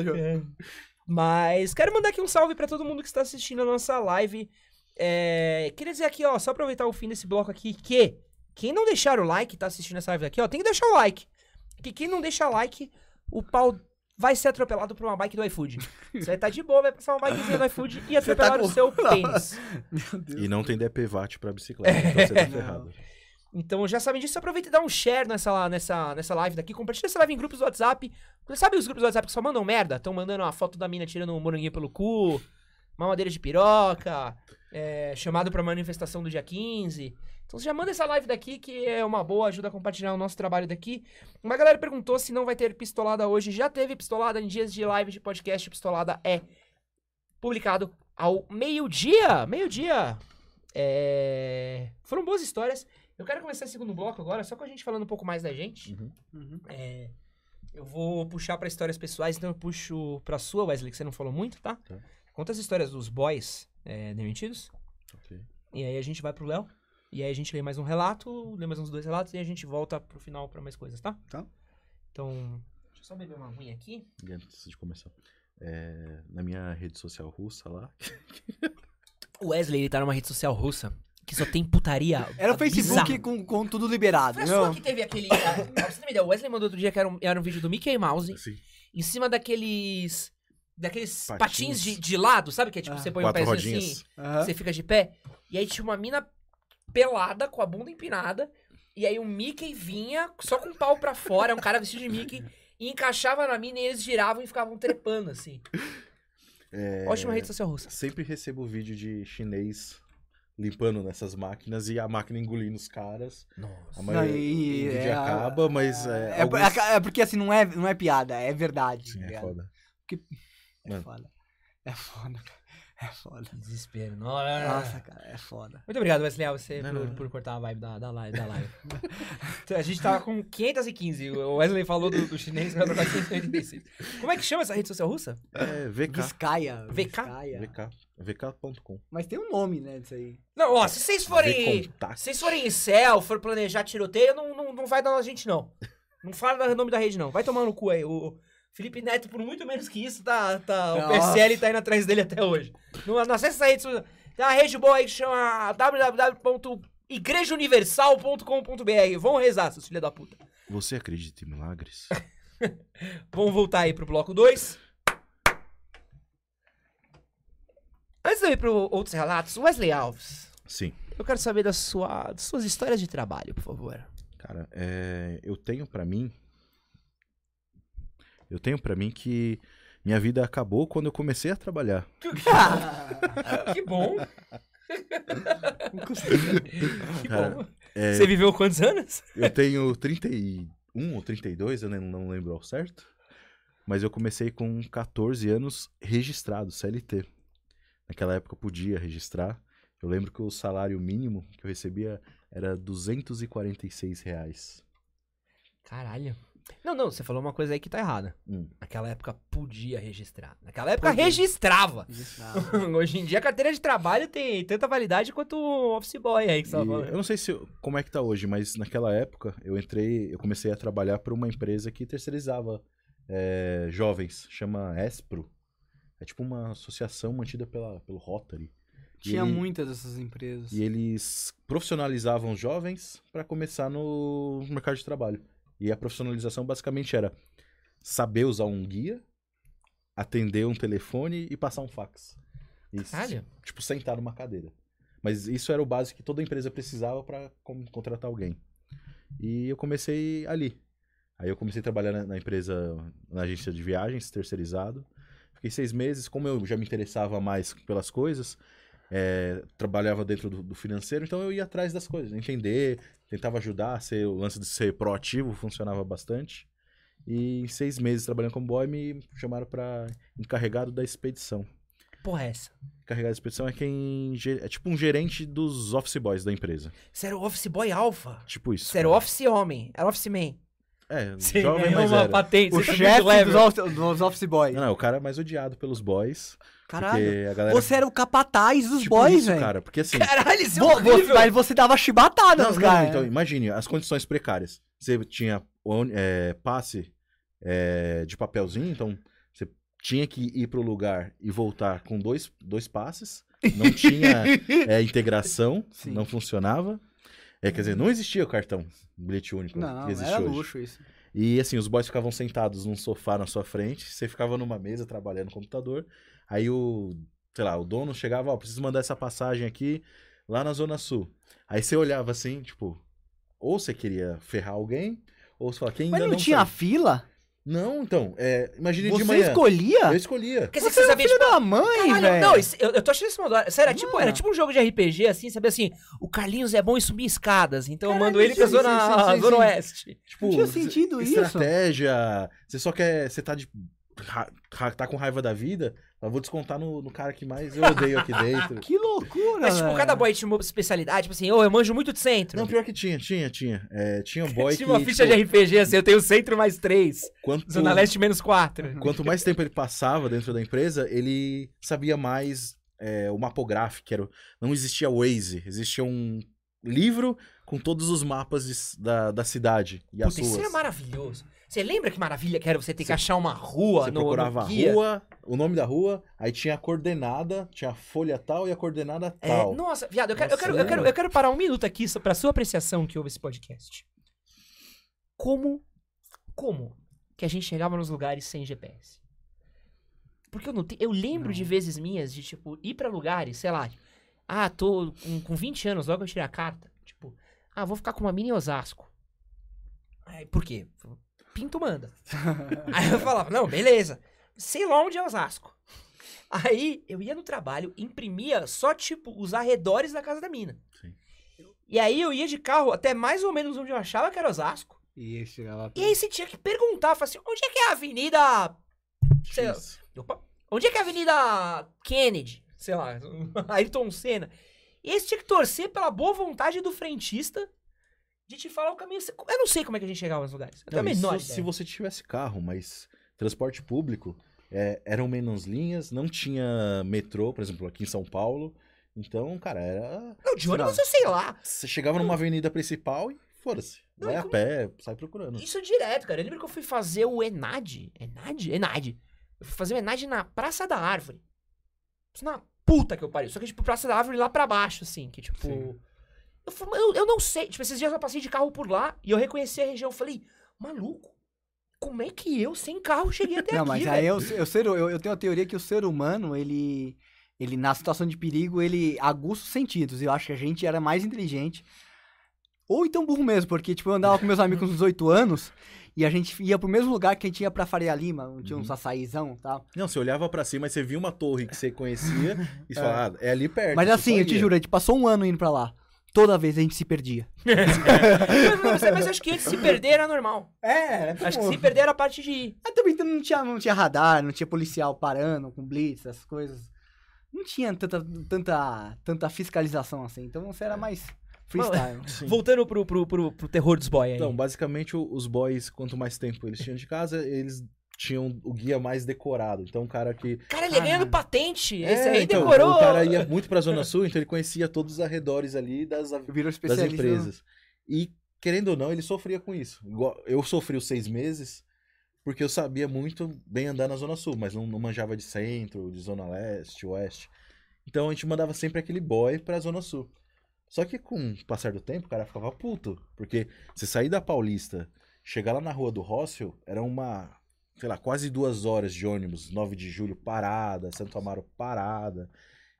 Mas quero mandar aqui um salve pra todo mundo que está assistindo a nossa live. É, queria dizer aqui, ó, só aproveitar o fim desse bloco aqui, que quem não deixar o like, tá assistindo essa live daqui, ó, tem que deixar o like. Porque quem não deixa like, o pau vai ser atropelado por uma bike do iFood. Você vai estar de boa, vai passar uma bikezinha do iFood e Você tá atropelar o seu pênis. Meu Deus. E não tem DPVAT pra bicicleta, então você tá ferrado. Então, já sabem disso, aproveita e dá um share nessa, nessa, nessa live daqui. Compartilha essa live em grupos do WhatsApp. Sabe os grupos do WhatsApp que só mandam merda? Estão mandando uma foto da mina tirando um moranguinho pelo cu, mamadeira de piroca, é, chamado pra manifestação do dia 15. Então, você já manda essa live daqui, que é uma boa, ajuda a compartilhar o nosso trabalho daqui. Uma galera perguntou se não vai ter pistolada hoje. Já teve pistolada em dias de live de podcast. Pistolada é publicado ao meio-dia. Meio-dia. É... Foram boas histórias. Eu quero começar esse segundo bloco agora, só com a gente falando um pouco mais da gente. Uhum. Uhum. É, eu vou puxar pra histórias pessoais, então eu puxo pra sua, Wesley, que você não falou muito, tá? Tá. Conta as histórias dos boys é, demitidos. Ok. E aí a gente vai pro Léo. E aí a gente lê mais um relato, lê mais uns dois relatos e a gente volta pro final pra mais coisas, tá? Tá. Então, deixa eu só beber uma aguinha aqui. E antes de começar. é, na minha rede social russa lá. O Wesley, ele tá numa rede social russa que só tem putaria. Era o Facebook com, com tudo liberado, Foi a não? que teve aquele. a- Pra você ter uma ideia, o Wesley mandou outro dia que era um, era um vídeo do Mickey Mouse Assim, em cima daqueles. Daqueles patins, Patins. de, de lado, sabe? Que é tipo, Ah. você põe um pezinho rodinhas. assim, Aham. você fica de pé. E aí tinha uma mina pelada, com a bunda empinada. E aí o Mickey vinha só com o pau pra fora, um cara vestido de Mickey, e encaixava na mina e eles giravam e ficavam trepando, assim. É, Ótima rede social russa. Sempre recebo vídeo de chinês limpando nessas máquinas e a máquina engolindo os caras. A Nossa. maioria, Não, e- o vídeo é- acaba, mas. É, É, alguns- é- é porque assim, não é, não é piada, é verdade. Sim, tá é ligado? foda. É Mano. foda. É foda, cara. É foda. Desespero. Nossa. Nossa, cara, é foda. Muito obrigado, Wesley, a você Não, por, não, por cortar a vibe da, da live. Da live. Então, a gente tava com 515. O Wesley falou do, do chinês, vai pra 186. Como é que chama essa rede social russa? É VK. Vizcaia. VK? Vizcaia. VK. VK.com. Mas tem um nome, né, disso aí. Não, ó, se vocês forem. Se vocês forem em céu, for planejar tiroteio, não, não, não vai dar na gente, não. Não fala o nome da rede, não. Vai tomar no cu aí. O Felipe Neto, por muito menos que isso, tá. tá o. PSL tá indo atrás dele até hoje. Não, não acessa essa rede. social. Tem uma rede boa aí que chama igrejauniversal.com.br. Vão rezar, seus filha da puta. Você acredita em milagres? Vamos voltar aí pro bloco 2. Antes de eu ir pro outros relatos, Wesley Alves, Sim. eu quero saber da sua, das suas histórias de trabalho, por favor. Cara, é, eu tenho pra mim. Eu tenho pra mim que minha vida acabou quando eu comecei a trabalhar. que bom. que bom. É, Você viveu quantos anos? eu tenho 31 ou 32, eu não lembro ao certo. Mas eu comecei com 14 anos registrado, CLT. Naquela época eu podia registrar. Eu lembro que o salário mínimo que eu recebia era 246 reais. Caralho. Não, não, você falou uma coisa aí que tá errada. Hum. Naquela época podia registrar. Naquela época Podia. registrava. Registrado. Hoje em dia a carteira de trabalho tem tanta validade quanto o office boy aí que você tava falando. eu não sei se como é que tá hoje, mas naquela época eu entrei, eu comecei a trabalhar para uma empresa que terceirizava é, jovens, chama Espro. É tipo uma associação mantida pela, pelo Rotary. Tinha ele- muitas dessas empresas. E eles profissionalizavam os jovens para começar no mercado de trabalho. E a profissionalização basicamente era saber usar um guia, atender um telefone e passar um fax. Caralho. tipo, sentar numa cadeira. Mas isso era o básico que toda empresa precisava para contratar alguém. E eu comecei ali. Aí eu comecei a trabalhar na, na empresa, na agência de viagens, terceirizado. Fiquei seis meses, como eu já me interessava mais pelas coisas, é, trabalhava dentro do, do financeiro, então eu ia atrás das coisas, entender, tentava ajudar, ser, o lance de ser proativo funcionava bastante. E em seis meses trabalhando como boy, me chamaram para encarregado da expedição. Porra, é essa? Encarregado da expedição é quem. É tipo um gerente dos office boys da empresa. Você era o office boy alfa. Tipo isso. Você era o office homem. Era office man. É, Você jovem, ganhou mas uma era. patente. O você chefe dos, dos Office Boys. Não, não, o cara é mais odiado pelos boys. Caralho. Porque a galera. Você era o capataz dos tipo boys, velho. cara. Porque assim. Caralho, isso é horrível. mas você dava chibatada nos caras. então, imagine as condições precárias. Você tinha é, passe é, de papelzinho, então você tinha que ir pro lugar e voltar com dois, dois passes. Não tinha é, integração, Sim. não funcionava. É, quer dizer, não existia o cartão bilhete único Não, que existe era hoje. luxo isso. E assim, os boys ficavam sentados num sofá na sua frente, você ficava numa mesa trabalhando no computador. Aí o, sei lá, o dono chegava, ó, preciso mandar essa passagem aqui lá na Zona Sul. Aí você olhava assim, tipo, ou você queria ferrar alguém, ou você falava, quem Mas ainda não, não tinha saiu?" fila? Não, então, é, imagine de Você manhã. escolhia? Eu escolhia. Quer dizer que Você você era sabia, filho tipo, da mãe, Caralho, velho. não, isso- eu, eu tô achando isso uma. Sério, era tipo, era tipo um jogo de RPG, assim, sabe assim, o Carlinhos é bom em subir escadas, então eu Caralho, mando ele pra sim, zona, sim, sim, sim, zona sim. oeste. Tipo, Não tinha sentido isso. estratégia, você só quer, você tá de tá com raiva da vida, eu vou descontar no, no cara que mais eu odeio aqui dentro. Que loucura, Mas, tipo, velho. cada boy tinha uma especialidade, tipo assim, ô, eu manjo muito de centro. Não, pior que tinha, tinha, tinha. É, tinha um boy tinha que, uma ficha tipo, de RPG, assim, eu tenho centro mais três, quanto, zona leste menos quatro. quanto mais tempo ele passava dentro da empresa, ele sabia mais é, o mapográfico, que era, o- não existia Waze, existia um livro com todos os mapas de- da, da cidade e as Puta, isso ruas. era maravilhoso. Você lembra que maravilha que era você ter que achar uma rua Você no, procurava no a rua, o nome da rua, aí tinha a coordenada, tinha a folha tal e a coordenada É, tal. nossa, viado, eu quero, eu, Nossa, quero, eu, quero, eu quero parar um minuto aqui pra sua apreciação que ouve esse podcast. Como, como que a gente chegava nos lugares sem GPS? Porque eu não te, eu lembro de vezes minhas de, tipo, ir pra lugares, sei lá, ah, tô com, com 20 anos, logo eu tirei a carta, tipo, ah, vou ficar com uma mini Osasco. Por quê? Pinto manda. Aí eu falava, não, beleza. Sei lá onde é Osasco. Aí eu ia no trabalho, imprimia só, tipo, os arredores da casa da mina. Sim. E aí eu ia de carro até mais ou menos onde eu achava que era Osasco. E aí chegava... E aí você tinha que perguntar, falar assim, onde é que é a Avenida... Sei lá, opa, onde é que é a Avenida Kennedy? Sei lá, Ayrton Senna. E aí você tinha que torcer pela boa vontade do frentista de te falar o caminho. Eu não sei como é que a gente chegava nos lugares. Eu Não, isso menor se ideia. você tivesse carro, mas transporte público, é, eram menos linhas, não tinha metrô, por exemplo, aqui em São Paulo. Então, cara, era. Não, de ônibus eu sei lá. Você chegava numa avenida principal e foda-se. Não, Vai a como- pé, sai procurando. Isso é direto, cara. Eu lembro que eu fui fazer o Enad. Enad? Enad. Eu fui fazer o Enad na Praça da Árvore. Isso na puta que eu pariu. Só que, tipo, Praça da Árvore lá pra baixo, assim. Que, tipo. Sim. Eu, falei, eu, eu não sei. Tipo, esses dias eu passei de carro por lá e eu reconheci a região. Eu falei, maluco, como é que eu, sem carro, cheguei até Não, aqui, mas velho? aí eu, eu, ser- eu, eu tenho a teoria que o ser humano, ele, ele, na situação de perigo, ele aguça os sentidos. Eu acho que a gente era mais inteligente. Ou então burro mesmo, porque, tipo, eu andava com meus amigos com uns 18 anos e a gente ia pro mesmo lugar que a gente ia pra Faria Lima, onde tinha uns açaizão e tal. Não, você olhava pra cima e você via uma torre que você conhecia e você falava, ah, é ali perto. Mas assim, eu te juro, a gente passou um ano indo pra lá. Toda vez a gente se perdia. mas, mas, mas acho que antes se perder era normal. É, Acho que se perder era a parte de ir. Mas também não tinha, não tinha radar, não tinha policial parando com blitz, essas coisas. Não tinha tanta, tanta, tanta fiscalização assim. Então você era mais freestyle. Sim. Voltando pro, pro, pro, pro terror dos boy aí. Então, basicamente, os boys, quanto mais tempo eles tinham de casa, eles tinham o guia mais decorado. Então, o cara que. Cara, ele ia ganhando patente. É, Esse aí então, decorou. O cara ia muito pra Zona Sul, então ele conhecia todos os arredores ali das, das especialista. empresas. E, querendo ou não, ele sofria com isso. Eu sofri os seis meses porque eu sabia muito bem andar na Zona Sul, mas não, não manjava de centro, de Zona Leste, Oeste. Então a gente mandava sempre aquele boy pra Zona Sul. Só que com o passar do tempo, o cara ficava puto. Porque você sair da Paulista, chegar lá na rua do Rossel, era uma, sei lá, quase duas horas de ônibus, 9 de julho parada, Santo Amaro parada.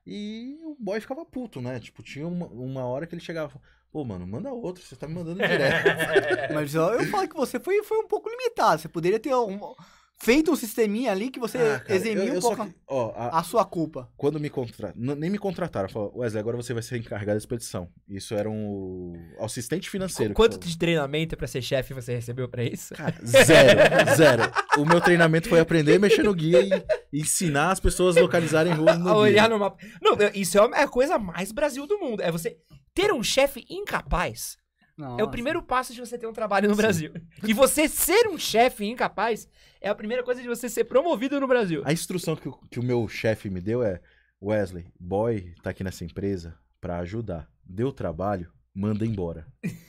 E o boy ficava puto, né? Tipo, tinha uma, uma hora que ele chegava e falava, pô, mano, manda outro, você tá me mandando direto. Mas ó, eu falo que você foi, foi um pouco limitado. Você poderia ter um- feito um sisteminha ali que você Ah, cara, eximia eu- eu um só pouco que- ó, a- a sua culpa. quando me contrataram, nem me contrataram, falaram, Wesley, agora você vai ser encarregado da expedição. Isso era um assistente financeiro. Quanto de treinamento pra ser chefe você recebeu pra isso? Cara, zero, zero. O meu treinamento foi aprender a mexer no guia e ensinar as pessoas a localizarem ruas no A olhar guia. no mapa. Não, isso é a coisa mais Brasil do mundo. É você ter um chefe incapaz. É o Nossa. primeiro passo de você ter um trabalho no Sim. Brasil. E você ser um chefe incapaz é a primeira coisa de você ser promovido no Brasil. A instrução que o, que o meu chefe me deu é, Wesley, boy tá aqui nessa empresa pra ajudar. Deu trabalho, manda embora.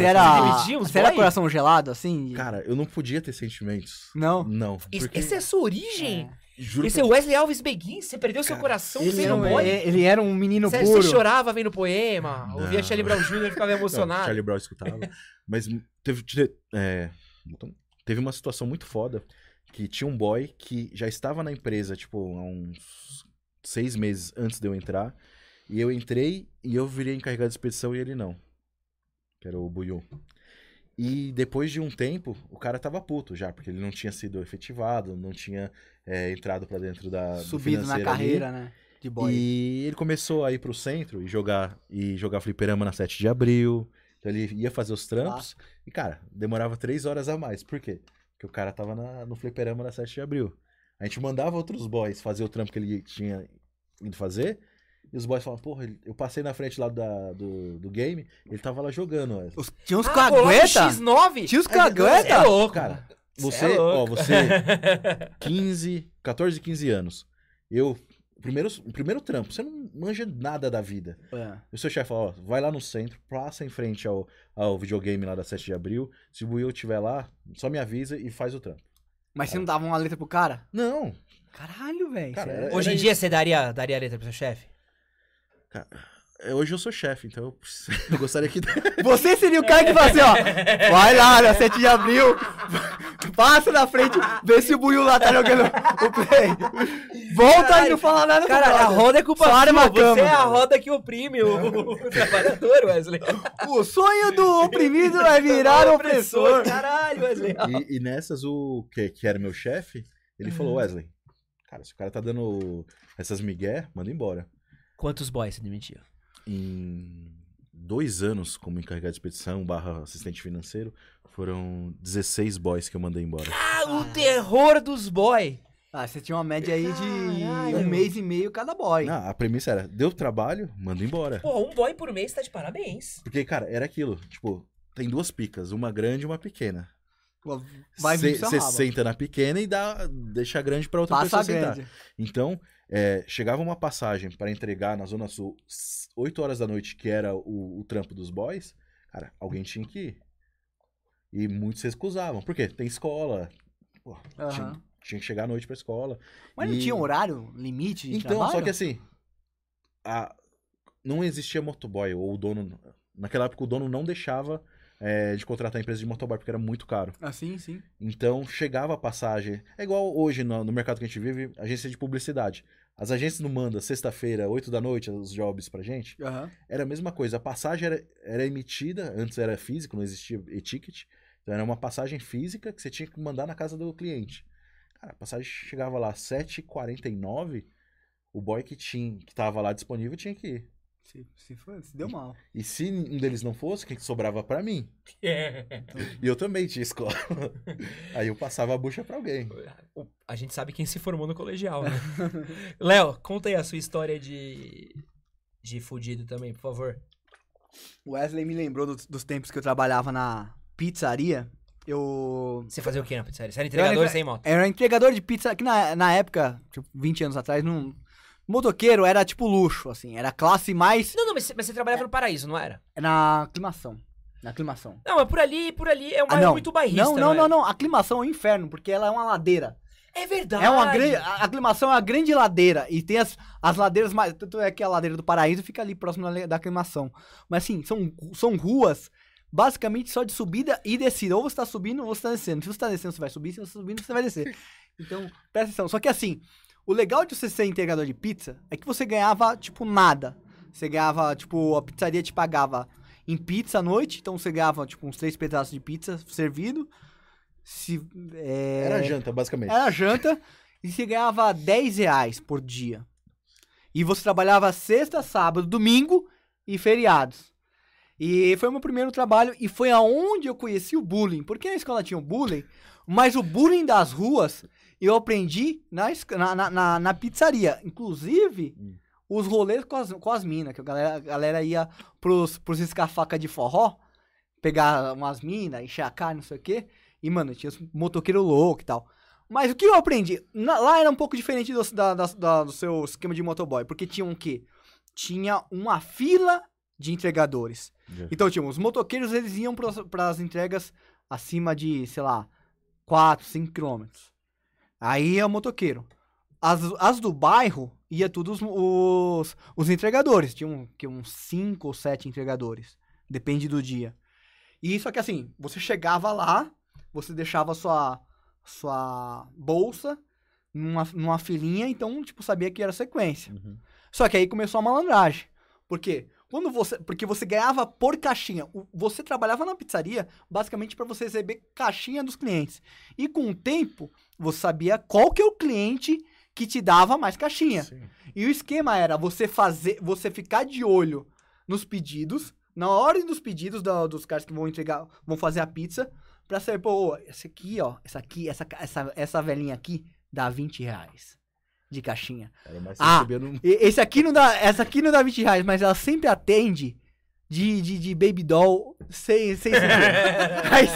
Era boy? coração gelado, assim? Cara, eu não podia ter sentimentos. Não? Não. Isso- Porque, Essa é a sua origem. Juro Esse é o Wesley Alves Beguin. Você perdeu seu coração Ele era, um, boy. ele era um menino Você, puro. você chorava vendo poema, ouvia Não. Charlie Brown Jr. e ficava Não, emocionado. Charlie Brown escutava. Mas teve, te- é, teve uma situação muito foda que tinha um boy que já estava na empresa, tipo, há uns seis meses antes de eu entrar. E eu entrei e eu virei encarregado de expedição e ele não. Que era o Buiu. E depois de um tempo, o cara tava puto já, porque ele não tinha sido efetivado, não tinha é, entrado pra dentro da. do Subido na financeiro ali. carreira, né? De boy. E ele começou a ir pro centro e jogar e jogar fliperama na 7 de abril. Então ele ia fazer os trampos. E, cara, demorava três horas a mais. Por quê? Porque o cara tava na- no fliperama na 7 de abril. A gente mandava outros boys fazer o trampo que ele tinha ido fazer. E os boys falavam, porra, eu passei na frente lá da- do, do game, ele tava lá jogando. Wesley." Os- tinha uns Ah, cagueta? X9? Tinha os Você é cagueta? louco. Cara, Cê você, é ó, você, 15, 14, 15 anos. Eu, o primeiro, primeiro trampo, você não manja nada da vida. É. E o seu chefe fala, ó, vai lá no centro, passa em frente ao, ao videogame lá da 7 de abril. Se o Buiu estiver lá, só me avisa e faz o trampo. Mas você não dava uma letra pro cara? Não, Caralho, velho. Cara, você- era- Hoje em dia você daria, daria letra pro seu chefe? É, hoje eu sou chefe, então eu, gostaria que... Você seria o cara que fala assim, ó. Vai lá, na 7 de abril. Passa na frente, vê se o Buiu lá tá jogando o play. Volta e Caralho, não fala nada Cara, a roda é culpa Só sua. Você cama. é a roda que oprime o, o trabalhador, Wesley. O sonho do oprimido é virar opressor. Caralho, Wesley. E, e nessas, o que, que era meu chefe, ele falou, Wesley, cara, se o cara tá dando essas migué, manda embora. Quantos boys você demitiu? Em dois anos como encarregado de expedição barra assistente financeiro, foram 16 boys que eu mandei embora. Ah, o terror dos boy. Ah, você tinha uma média aí de Caralho. um mês e meio cada boy. Não, a premissa era, deu trabalho, manda embora. Pô, um boy por mês tá de parabéns. Porque, cara, era aquilo, tipo, tem duas picas, uma grande e uma pequena. Vai vir Você senta na pequena e dá, deixa a grande pra outra Passa a pessoa sentar. grande. Então, é, chegava uma passagem pra entregar na Zona Sul 8 horas da noite, que era o, o trampo dos boys, cara, alguém tinha que ir. E muitos se recusavam. Por quê? Tem escola. Pô, Aham. tinha, tinha que chegar à noite pra escola. Mas não E- tinha um horário limite de Então, trabalho? só que assim, a- não existia motoboy, ou o dono Naquela época o dono não deixava é, de contratar a empresa de motoboy, porque era muito caro. Assim, sim. Então chegava a passagem. É igual hoje no, no mercado que a gente vive, agência de publicidade. As agências não mandam sexta-feira, 8 da noite, os jobs pra gente. Aham. Era a mesma coisa. A passagem era, era emitida, antes era físico, não existia e-ticket. Então era uma passagem física que você tinha que mandar na casa do cliente. Cara, a passagem chegava lá às 7h49, o boy que tinha, que tava lá disponível tinha que ir. Se, se, foi, se deu mal. E se um deles não fosse, quem que sobrava pra mim? E eu também tinha escola. Aí eu passava a bucha pra alguém. O- A gente sabe quem se formou no colegial, né? Léo, conta aí a sua história de. de fudido também, por favor. O Wesley me lembrou dos, dos tempos que eu trabalhava na pizzaria. Eu. Você fazia o que na pizzaria? Você era entregador entre- sem moto? Era entregador de pizza, que na, na época, tipo, 20 anos atrás, não. Motoqueiro era tipo luxo, assim. Era a classe mais. Não, não, mas você, mas você trabalhava no paraíso, não era? Na aclimação. Na aclimação. Não, mas por ali, por ali é um Ah, não. muito bairrista. não, não, é? não, não. A aclimação é um inferno, porque ela é uma ladeira. É verdade. É uma grande. A aclimação é uma grande ladeira. E tem as, as ladeiras mais. Tanto é que a ladeira do paraíso fica ali próximo da, da aclimação. Mas assim, são, são ruas basicamente só de subida e descida. Ou você tá subindo ou você tá descendo. Se você tá descendo, você vai subir. Se você tá subindo, você vai descer. Então, presta atenção. Só que assim, o legal de você ser entregador de pizza é que você ganhava, tipo, nada. Você ganhava, tipo, a pizzaria te pagava em pizza à noite. Então você ganhava, tipo, uns três pedaços de pizza servido. Se, é, Era janta, basicamente. era janta e você ganhava 10 reais por dia. E você trabalhava sexta, sábado, domingo e feriados. E foi o meu primeiro trabalho e foi aonde eu conheci o bullying. Porque na escola tinha o bullying, mas o bullying das ruas eu aprendi na, na, na, na- pizzaria. Inclusive, Hum. os rolês com as, com as minas, que a galera, a galera ia pros, pros escafaca de forró, pegar umas minas, encher a cara, não sei o quê. E, mano, tinha os motoqueiros loucos e tal. Mas o que eu aprendi? Na- lá era um pouco diferente do, da- da- da- do seu esquema de motoboy, porque tinha um quê? Tinha uma fila de entregadores. Já. Então, tinha os motoqueiros, eles iam para as entregas acima de, sei lá, 4, 5 quilômetros. Aí é o motoqueiro. As, as do bairro, ia todos os, os, entregadores. Tinha um, que uns 5 ou 7 entregadores. Depende do dia. E só que assim, você chegava lá, você deixava sua, sua bolsa numa, numa filinha, então, tipo, sabia que era sequência. Uhum. Só que aí começou a malandragem. Por quê? Quando você, porque você ganhava por caixinha. Você trabalhava na pizzaria basicamente para você receber caixinha dos clientes. E com o tempo, você sabia qual que é o cliente que te dava mais caixinha. Sim. E o esquema era você fazer, você ficar de olho nos pedidos, na ordem dos pedidos da- dos caras que vão entregar, vão fazer a pizza, pra saber, pô, esse aqui, ó, essa aqui, essa, essa, essa velhinha aqui dá 20 reais de caixinha. Era mais Ah, no... Esse aqui não dá, essa aqui não dá 20 reais, mas ela sempre atende de, de, de baby doll sem, sem Mas,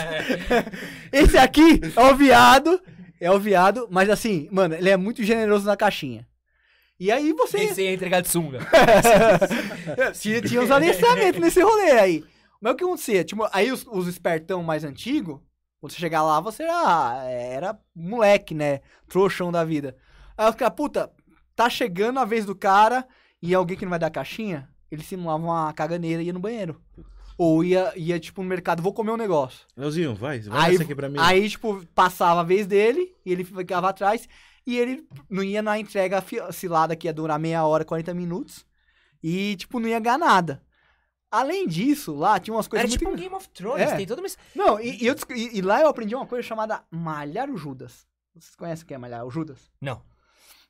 Esse aqui é o viado, é o viado, mas assim, mano, ele é muito generoso na caixinha. E aí você. Esse ia entregar de sunga. tinha, tinha uns aliciamentos nesse rolê aí. Mas o que acontecia? Tipo, aí os, os espertão mais antigos, quando você chegar lá, você era, era moleque, né? Trouxão da vida. Aí os caras, puta, tá chegando a vez do cara e alguém que não vai dar caixinha, ele simulava uma caganeira e ia no banheiro. Ou ia, ia, tipo, no mercado, vou comer um negócio. Leozinho, vai, vai Aí, essa aqui pra mim. aí, tipo, passava a vez dele e ele ficava atrás e ele não ia na entrega cilada que ia durar meia hora, 40 minutos. E, tipo, não ia ganhar nada. Além disso, lá tinha umas coisas Era muito... tipo um Game of Thrones, É. tem toda uma... Não, e, e eu e- e lá eu aprendi uma coisa chamada malhar o Judas. Vocês conhecem o que é malhar o Judas? Não.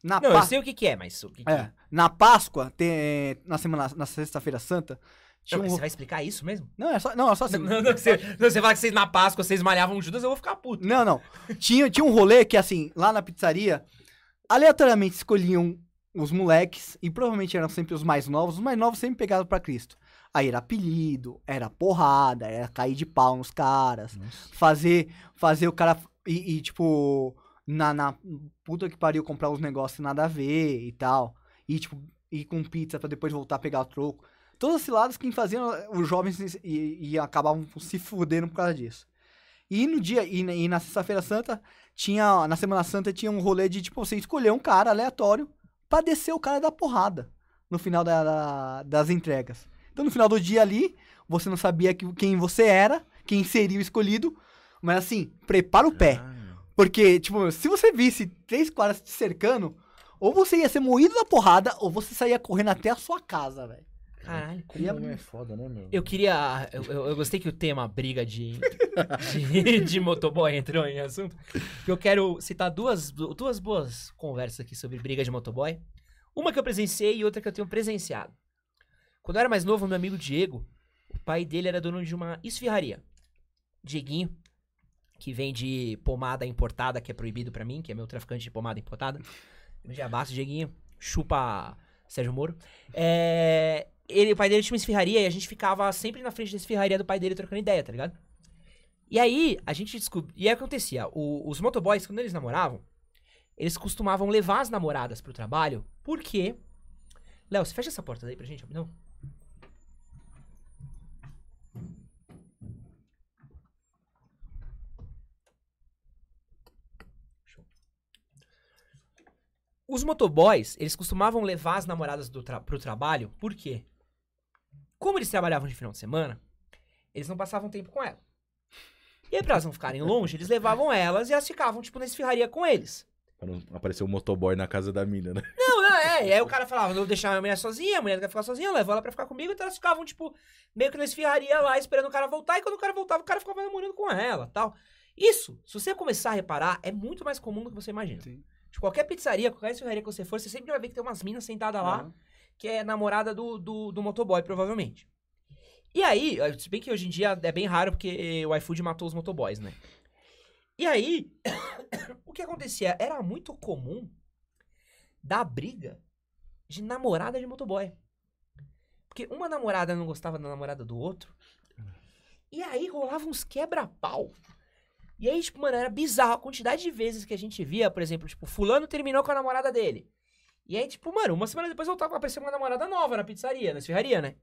Na, Não, Pá- eu sei o que que é, mas o que que é, na Páscoa, tem, na semana, na sexta-feira santa, Não, mas um... você vai explicar isso mesmo? Não, é só, não, é só assim. Não, não, você, não, você fala que vocês na Páscoa, vocês malhavam Judas, eu vou ficar puto. Não, não. Tinha, tinha um rolê que, assim, lá na pizzaria, aleatoriamente escolhiam os moleques, e provavelmente eram sempre os mais novos, os mais novos sempre pegados pra Cristo. Aí era apelido, era porrada, era cair de pau nos caras, Nossa. fazer, fazer o cara, e, e, tipo, na, na puta que pariu comprar os negócios nada a ver e tal, e tipo, ir com pizza pra depois voltar a pegar o troco. Todas as ciladas que faziam os jovens e, e acabavam se fudendo por causa disso. E no dia, e, na- na sexta-feira santa, tinha, na semana santa tinha um rolê de, tipo, você escolher um cara aleatório pra descer o cara da porrada no final da- da- das entregas. Então, no final do dia ali, você não sabia que- quem você era, quem seria o escolhido. Mas assim, prepara o pé. Ah, Porque, tipo, se você visse três caras te cercando, ou você ia ser moído na porrada, ou você saía correndo até a sua casa, velho. Caralho. como é foda, né, meu? Eu queria. Eu, eu- eu gostei que o tema briga de, de, de motoboy entrou em assunto. Eu quero citar duas, duas boas conversas aqui sobre briga de motoboy. Uma que eu presenciei e outra que eu tenho presenciado. Quando eu era mais novo, meu amigo Diego, o pai dele era dono de uma esfirraria. Dieguinho, que vende pomada importada, que é proibido pra mim, que é meu traficante de pomada importada. Dia abraço, Dieguinho. Chupa Sérgio Moro. É, ele, o pai dele tinha uma esfirraria e a gente ficava sempre na frente da esfirraria do pai dele trocando ideia, tá ligado? E aí, a gente descobriu. E aí acontecia, o- os motoboys, quando eles namoravam, eles costumavam levar as namoradas pro trabalho, porque. Léo, você fecha essa porta daí pra gente, rapidão? Os motoboys, eles costumavam levar as namoradas do tra pro trabalho, por quê? Como eles trabalhavam de final de semana, eles não passavam tempo com ela. E aí, pra elas não ficarem longe, eles levavam elas e elas ficavam, tipo, na esfirraria com eles. Pra não aparecer um motoboy na casa da mina, né? Não, não, é. E aí o cara falava, não vou deixar a mulher sozinha, a mulher quer ficar sozinha, eu levo ela pra ficar comigo, então elas ficavam, tipo, meio que na esfirraria lá, esperando o cara voltar, e quando o cara voltava, o cara ficava namorando com ela tal. Isso, se você começar a reparar, é muito mais comum do que você imagina. Sim. De qualquer pizzaria, qualquer esfirraria que você for, você sempre vai ver que tem umas minas sentadas lá, que é namorada do, do, do motoboy, provavelmente. E aí, se bem que hoje em dia é bem raro porque o iFood matou os motoboys, né? E aí, o que acontecia? Era muito comum dar briga de namorada de motoboy. Porque uma namorada não gostava da namorada do outro. E aí rolava uns quebra-pau. E aí, tipo, mano, era bizarro a quantidade de vezes que a gente via, por exemplo, tipo, fulano terminou com a namorada dele. E aí, tipo, mano, uma semana depois voltava a aparecer uma namorada nova na pizzaria, na esfirraria, né?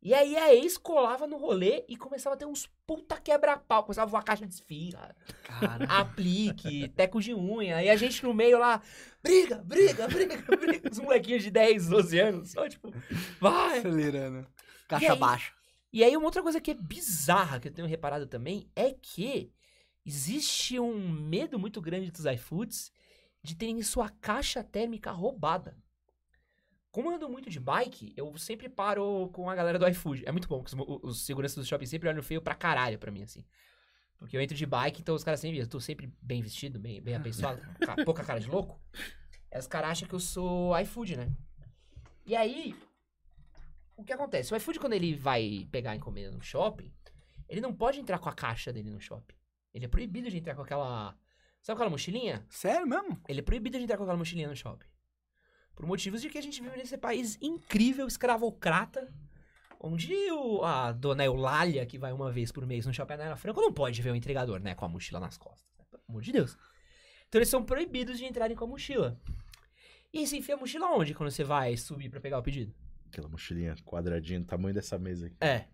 E aí a ex colava no rolê e começava a ter uns puta quebra-pau. Começava a voar caixa de esfirra, Cara. aplique, teco de unha. E a gente no meio lá, briga, briga, briga, briga. Os molequinhos de 10, 12 anos, só tipo, vai. Acelerando. E Caixa aí? baixa. E aí, uma outra coisa que é bizarra, que eu tenho reparado também, é que existe um medo muito grande dos iFoods de terem sua caixa térmica roubada. Como eu ando muito de bike, eu sempre paro com a galera do iFood. É muito bom, porque os, os seguranças do shopping sempre olham feio pra caralho pra mim, assim. Porque eu entro de bike, então os caras sempre... Eu tô sempre bem vestido, bem, bem apessoado, com ca- pouca cara de louco. Aí os caras acham que eu sou iFood, né? E aí, o que acontece? O iFood, quando ele vai pegar a encomenda no shopping, ele não pode entrar com a caixa dele no shopping. Ele é proibido de entrar com aquela. Sabe aquela mochilinha? Sério mesmo? Ele é proibido de entrar com aquela mochilinha no shopping. Por motivos de que a gente vive nesse país incrível, escravocrata, onde o, a dona Eulália, que vai uma vez por mês no shopping Ana Franco, não pode ver o entregador, né? Com a mochila nas costas. né? Pelo amor de Deus. Então eles são proibidos de entrarem com a mochila. E você enfia a mochila onde quando você vai subir pra pegar o pedido? Aquela mochilinha quadradinha, do tamanho dessa mesa aqui. É.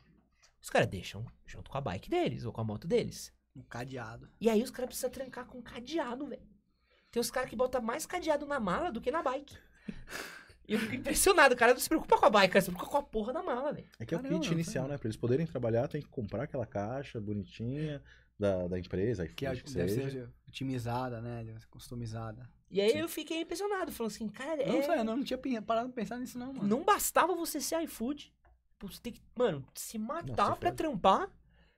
Os caras deixam junto com a bike deles ou com a moto deles. Um cadeado. E aí os caras precisam trancar com cadeado, velho. Tem os caras que botam mais cadeado na mala do que na bike. E eu fico impressionado, o cara não se preocupa com a bike, cara, se preocupa com a porra da mala, velho. É que é o Caramba, kit não inicial, né? Pra eles poderem trabalhar, tem que comprar aquela caixa bonitinha da, da empresa, Que é, que deve seja. ser otimizada, né? Deve ser customizada. E aí Sim. eu fiquei impressionado, falando assim, cara, é... Não sei, eu não, não tinha parado pra pensar nisso, não, mano. Não bastava você ser iFood. Você tem que, mano, se matar Nossa, pra foi. trampar.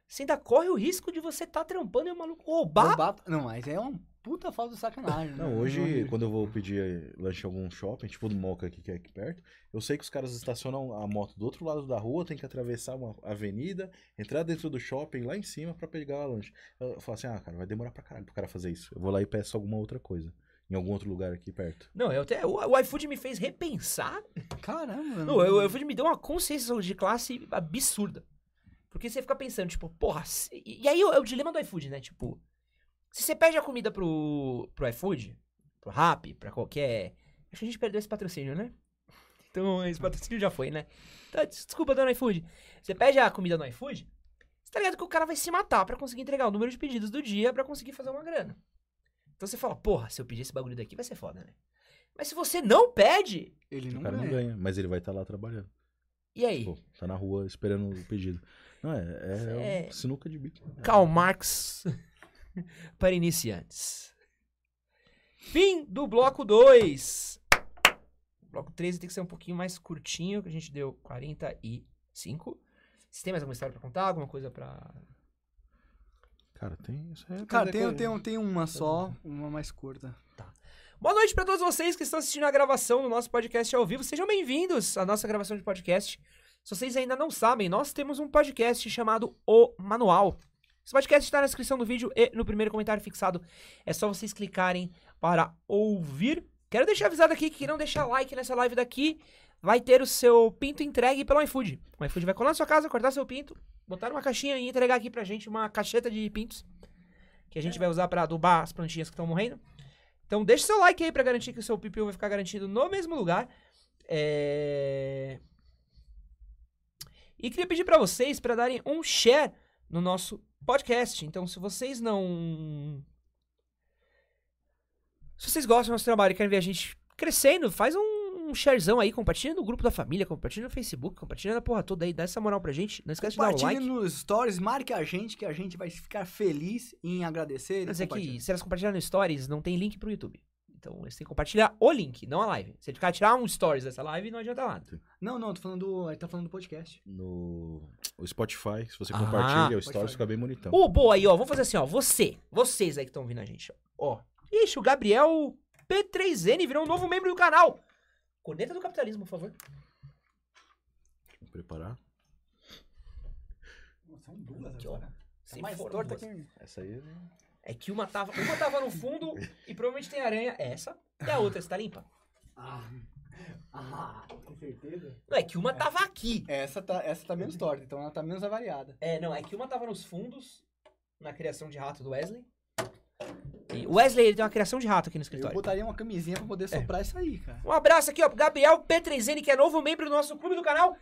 Você ainda corre o risco de você tá trampando e o maluco roubar. Roubar- Não, mas é uma puta falta de sacanagem. né? Não, hoje, quando eu vou pedir eh, lanche em algum shopping, tipo do Moca aqui, que é aqui perto, eu sei que os caras estacionam a moto do outro lado da rua, tem que atravessar uma avenida, entrar dentro do shopping lá em cima pra pegar o lanche. Eu falo assim, ah, cara, vai demorar pra caralho pro cara fazer isso. Eu vou lá e peço alguma outra coisa. Em algum outro lugar aqui perto. Não, eu até, o, o iFood me fez repensar Caramba, Não, eu, eu me deu uma consciência de classe absurda. Porque você fica pensando, tipo, porra. se- E aí é o dilema do iFood, né? Tipo, se você pede a comida pro, pro iFood, pro Rappi, pra qualquer. Acho que a gente perdeu esse patrocínio, né? Então, esse patrocínio já foi, né? Tá, des- desculpa, dona iFood. Você pede a comida no iFood, você tá ligado que o cara vai se matar pra conseguir entregar o número de pedidos do dia pra conseguir fazer uma grana. Então você fala, porra, se eu pedir esse bagulho daqui vai ser foda, né? Mas se você não pede, Ele O não cara não ganha. ganha, mas ele vai estar lá trabalhando. E aí? Pô, tá na rua esperando o pedido. Não, é, é, É. sinuca de bico. Karl Marx para iniciantes. Fim do bloco 2. Bloco 3 tem que ser um pouquinho mais curtinho, que a gente deu 45. Você tem mais alguma história pra contar? Alguma coisa pra. Cara, tem isso aí. é Cara, tem, tem, um- tem uma só, uma mais curta. Boa noite pra todos vocês que estão assistindo a gravação do nosso podcast ao vivo. Sejam bem-vindos à nossa gravação de podcast. Se vocês ainda não sabem, nós temos um podcast chamado O Manual. Esse podcast está na descrição do vídeo e no primeiro comentário fixado. É só vocês clicarem para ouvir. Quero deixar avisado aqui que quem não deixar like nessa live daqui vai ter o seu pinto entregue pelo iFood. O iFood vai colar na sua casa, cortar seu pinto, botar numa caixinha e entregar aqui pra gente uma cacheta de pintos que a gente vai usar pra adubar as plantinhas que estão morrendo. Então deixa seu like aí pra garantir que o seu pipiu vai ficar garantido no mesmo lugar. É... E queria pedir pra vocês pra darem um share no nosso podcast. Então, se vocês não. Se vocês gostam do nosso trabalho e querem ver a gente crescendo, faz um sharezão aí, compartilha no grupo da família, compartilha no Facebook, compartilha na porra toda aí, dá essa moral pra gente. Não esquece de dar o like. nos stories, marque a gente, que a gente vai ficar feliz em agradecer. e Mas é que se elas compartilharem no Stories, não tem link pro YouTube. Então eles têm que compartilhar o link, não a live. Se ele ficar tirar um Stories dessa live, não adianta nada. Não, não, tô falando do, ele tá falando do podcast. No o Spotify, se você Ah, compartilha, o stories fica bem bonitão. Ô, boa aí, ó. Vamos fazer assim, ó. Você, vocês aí que estão ouvindo a gente, ó. Ixi, o Gabriel P3N virou um novo membro do canal. Corneta do capitalismo, por favor. Vou preparar. São duas Aqui, ó. agora. Tá mais torta que... Essa aí né? É que uma tava, uma tava no fundo e provavelmente tem aranha. É essa. E a outra está limpa. Ah, ah, tem certeza? Não, é que uma tava aqui. Essa tá, essa tá menos torta, então ela tá menos avariada. É, não, é que uma tava nos fundos, na criação de rato do Wesley. E o Wesley, ele tem uma criação de rato aqui no Eu escritório. botaria uma camisinha pra poder soprar isso aí, cara. Um abraço aqui, ó, pro Gabriel P3N, que é novo membro do nosso clube do canal.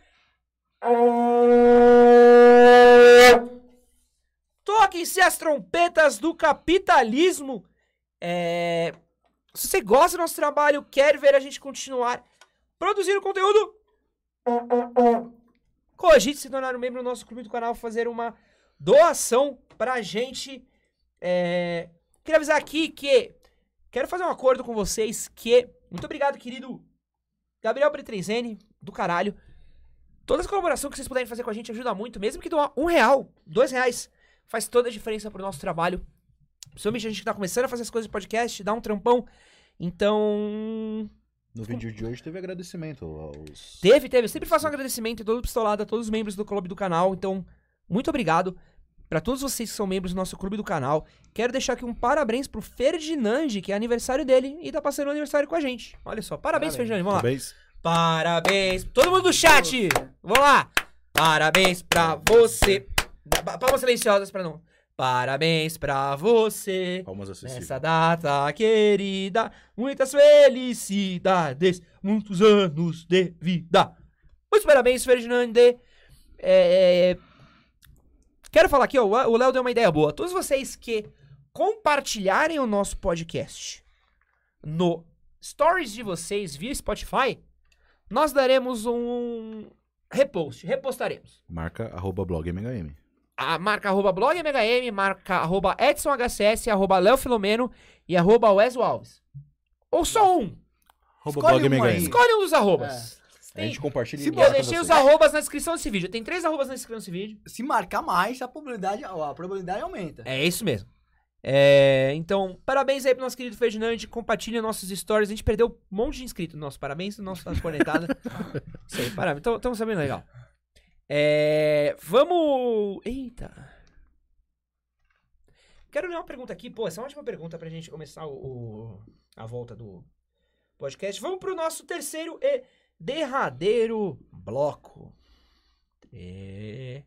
Toquem-se as trompetas do capitalismo. É... Se você gosta do nosso trabalho, quer ver a gente continuar produzindo conteúdo, cogite se tornar um membro do nosso clube do canal, fazer uma doação pra gente. É... Queria avisar aqui que quero fazer um acordo com vocês que... Muito obrigado, querido Gabriel P3N, do caralho. Toda essa colaboração que vocês puderem fazer com a gente ajuda muito, mesmo que doar um real, dois reais, faz toda a diferença pro nosso trabalho. Principalmente a gente que tá começando a fazer as coisas de podcast, dá um trampão. Então. No vídeo de hoje teve agradecimento aos. Teve, teve. Eu sempre faço um agradecimento todo pistolado a todos os membros do clube do canal. Então, muito obrigado pra todos vocês que são membros do nosso clube do canal. Quero deixar aqui um parabéns pro Ferdinand, que é aniversário dele e tá passando o aniversário com a gente. Olha só, parabéns, Parabéns. Ferdinand. Vamos lá. Parabéns. Parabéns. Todo mundo do chat. Vamos lá. Parabéns pra você. Pa- Palmas silenciosas pra não. Parabéns pra você. Palmas acessíveis. Nessa data querida. Muitas felicidades. Muitos anos de vida. Muitos parabéns, Ferdinand. É, Quero falar aqui, ó. O Léo deu uma ideia boa. Todos vocês que compartilharem o nosso podcast no stories de vocês via Spotify, nós daremos um repost, repostaremos. Marca arroba blog MHM. A marca arroba blog MHM, marca arroba EdsonHCS, arroba Léo Filomeno e arroba Wesley Alves. Ou só um. Arroba Escolhe blog um aí. MHM. Escolhe um dos arrobas. A gente compartilha Se e Eu deixei os arrobas na descrição desse vídeo. Tem três arrobas na descrição desse vídeo. Se marcar mais, a probabilidade, a probabilidade aumenta. É isso mesmo. É, então, parabéns aí pro nosso querido Ferdinand. Compartilha nossos stories. A gente perdeu um monte de inscritos. Nosso parabéns, nossa cornetada. Isso aí, parabéns. Então, estamos sabendo legal. É, vamos. Eita. Quero ler uma pergunta aqui. Pô, essa é uma ótima pergunta pra gente começar o, o- a volta do podcast. Vamos pro nosso terceiro e derradeiro bloco. É...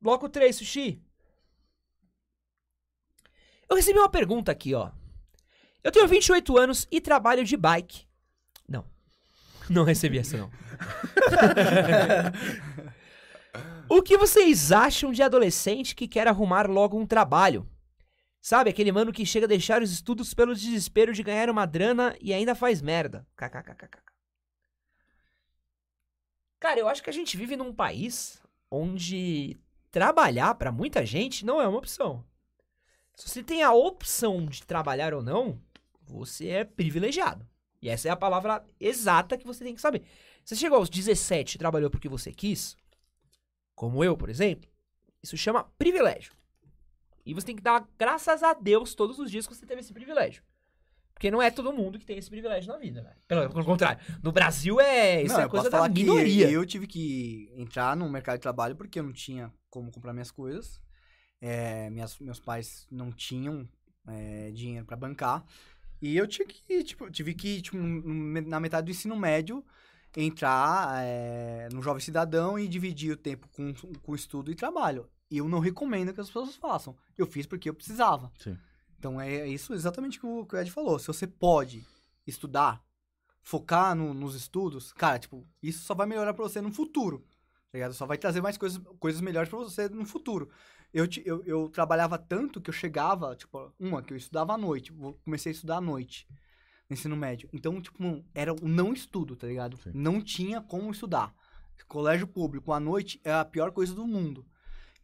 Bloco 3, Sushi. Eu recebi uma pergunta aqui, ó. Eu tenho 28 anos e trabalho de bike. Não. Não recebi essa, não. o que vocês acham de adolescente que quer arrumar logo um trabalho? Sabe, aquele mano que chega a deixar os estudos pelo desespero de ganhar uma grana e ainda faz merda. KKKKK. Cara, eu acho que a gente vive num país onde trabalhar pra muita gente não é uma opção. Se você tem a opção de trabalhar ou não, você é privilegiado. E essa é a palavra exata que você tem que saber. Você chegou aos 17 e trabalhou porque você quis, como eu, por exemplo, isso chama privilégio. E você tem que dar graças a Deus todos os dias que você teve esse privilégio. Porque não é todo mundo que tem esse privilégio na vida, velho. Pelo, pelo contrário. No Brasil é. Isso Não, é coisa da minoria. Eu tive que entrar no mercado de trabalho porque eu não tinha como comprar minhas coisas. É, minhas, meus pais não tinham é, dinheiro pra bancar. E eu tinha que, tipo, tive que, tipo, na metade do ensino médio, entrar é, no Jovem Cidadão e dividir o tempo com, com estudo e trabalho. E eu não recomendo que as pessoas façam. Eu fiz porque eu precisava. Sim. Então é isso exatamente que o, que o Ed falou. Se você pode estudar, focar no- nos estudos, cara, tipo, isso só vai melhorar pra você no futuro. Tá ligado? Só vai trazer mais coisas, coisas melhores pra você no futuro. Eu, eu, eu trabalhava tanto que eu chegava, tipo, uma, que eu estudava à noite. Comecei a estudar à noite no ensino médio. Então, tipo, era um não estudo, tá ligado? Sim. Não tinha como estudar. Colégio público à noite é a pior coisa do mundo.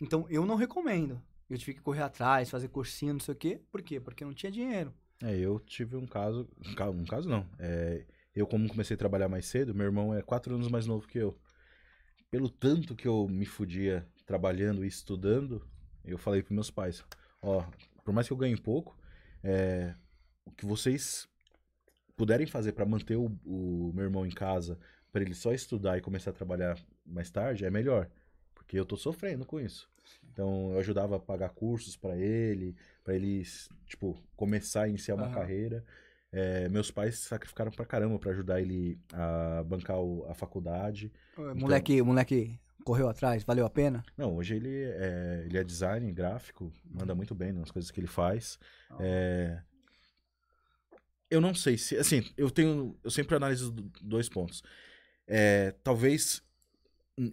Então, eu não recomendo. Eu tive que correr atrás, fazer cursinho, não sei o quê. Por quê? Porque não tinha dinheiro. É, eu tive um caso. Um caso, um caso não. É, eu, como comecei a trabalhar mais cedo, meu irmão é quatro anos mais novo que eu. Pelo tanto que eu me fudia trabalhando e estudando, eu falei pros meus pais: Ó, por mais que eu ganhe pouco, é, o que vocês puderem fazer pra manter o, o meu irmão em casa, pra ele só estudar e começar a trabalhar mais tarde, é melhor. Porque eu tô sofrendo com isso. Então eu ajudava a pagar cursos pra ele, pra ele, tipo, começar a iniciar uma Aham. carreira. É, meus pais sacrificaram pra caramba pra ajudar ele a bancar o- a faculdade. Moleque, o moleque correu atrás, valeu a pena? Não, hoje ele é, ele é design gráfico, manda muito bem nas coisas que ele faz. É, eu não sei se, assim, eu tenho, eu sempre analiso do- dois pontos. É, talvez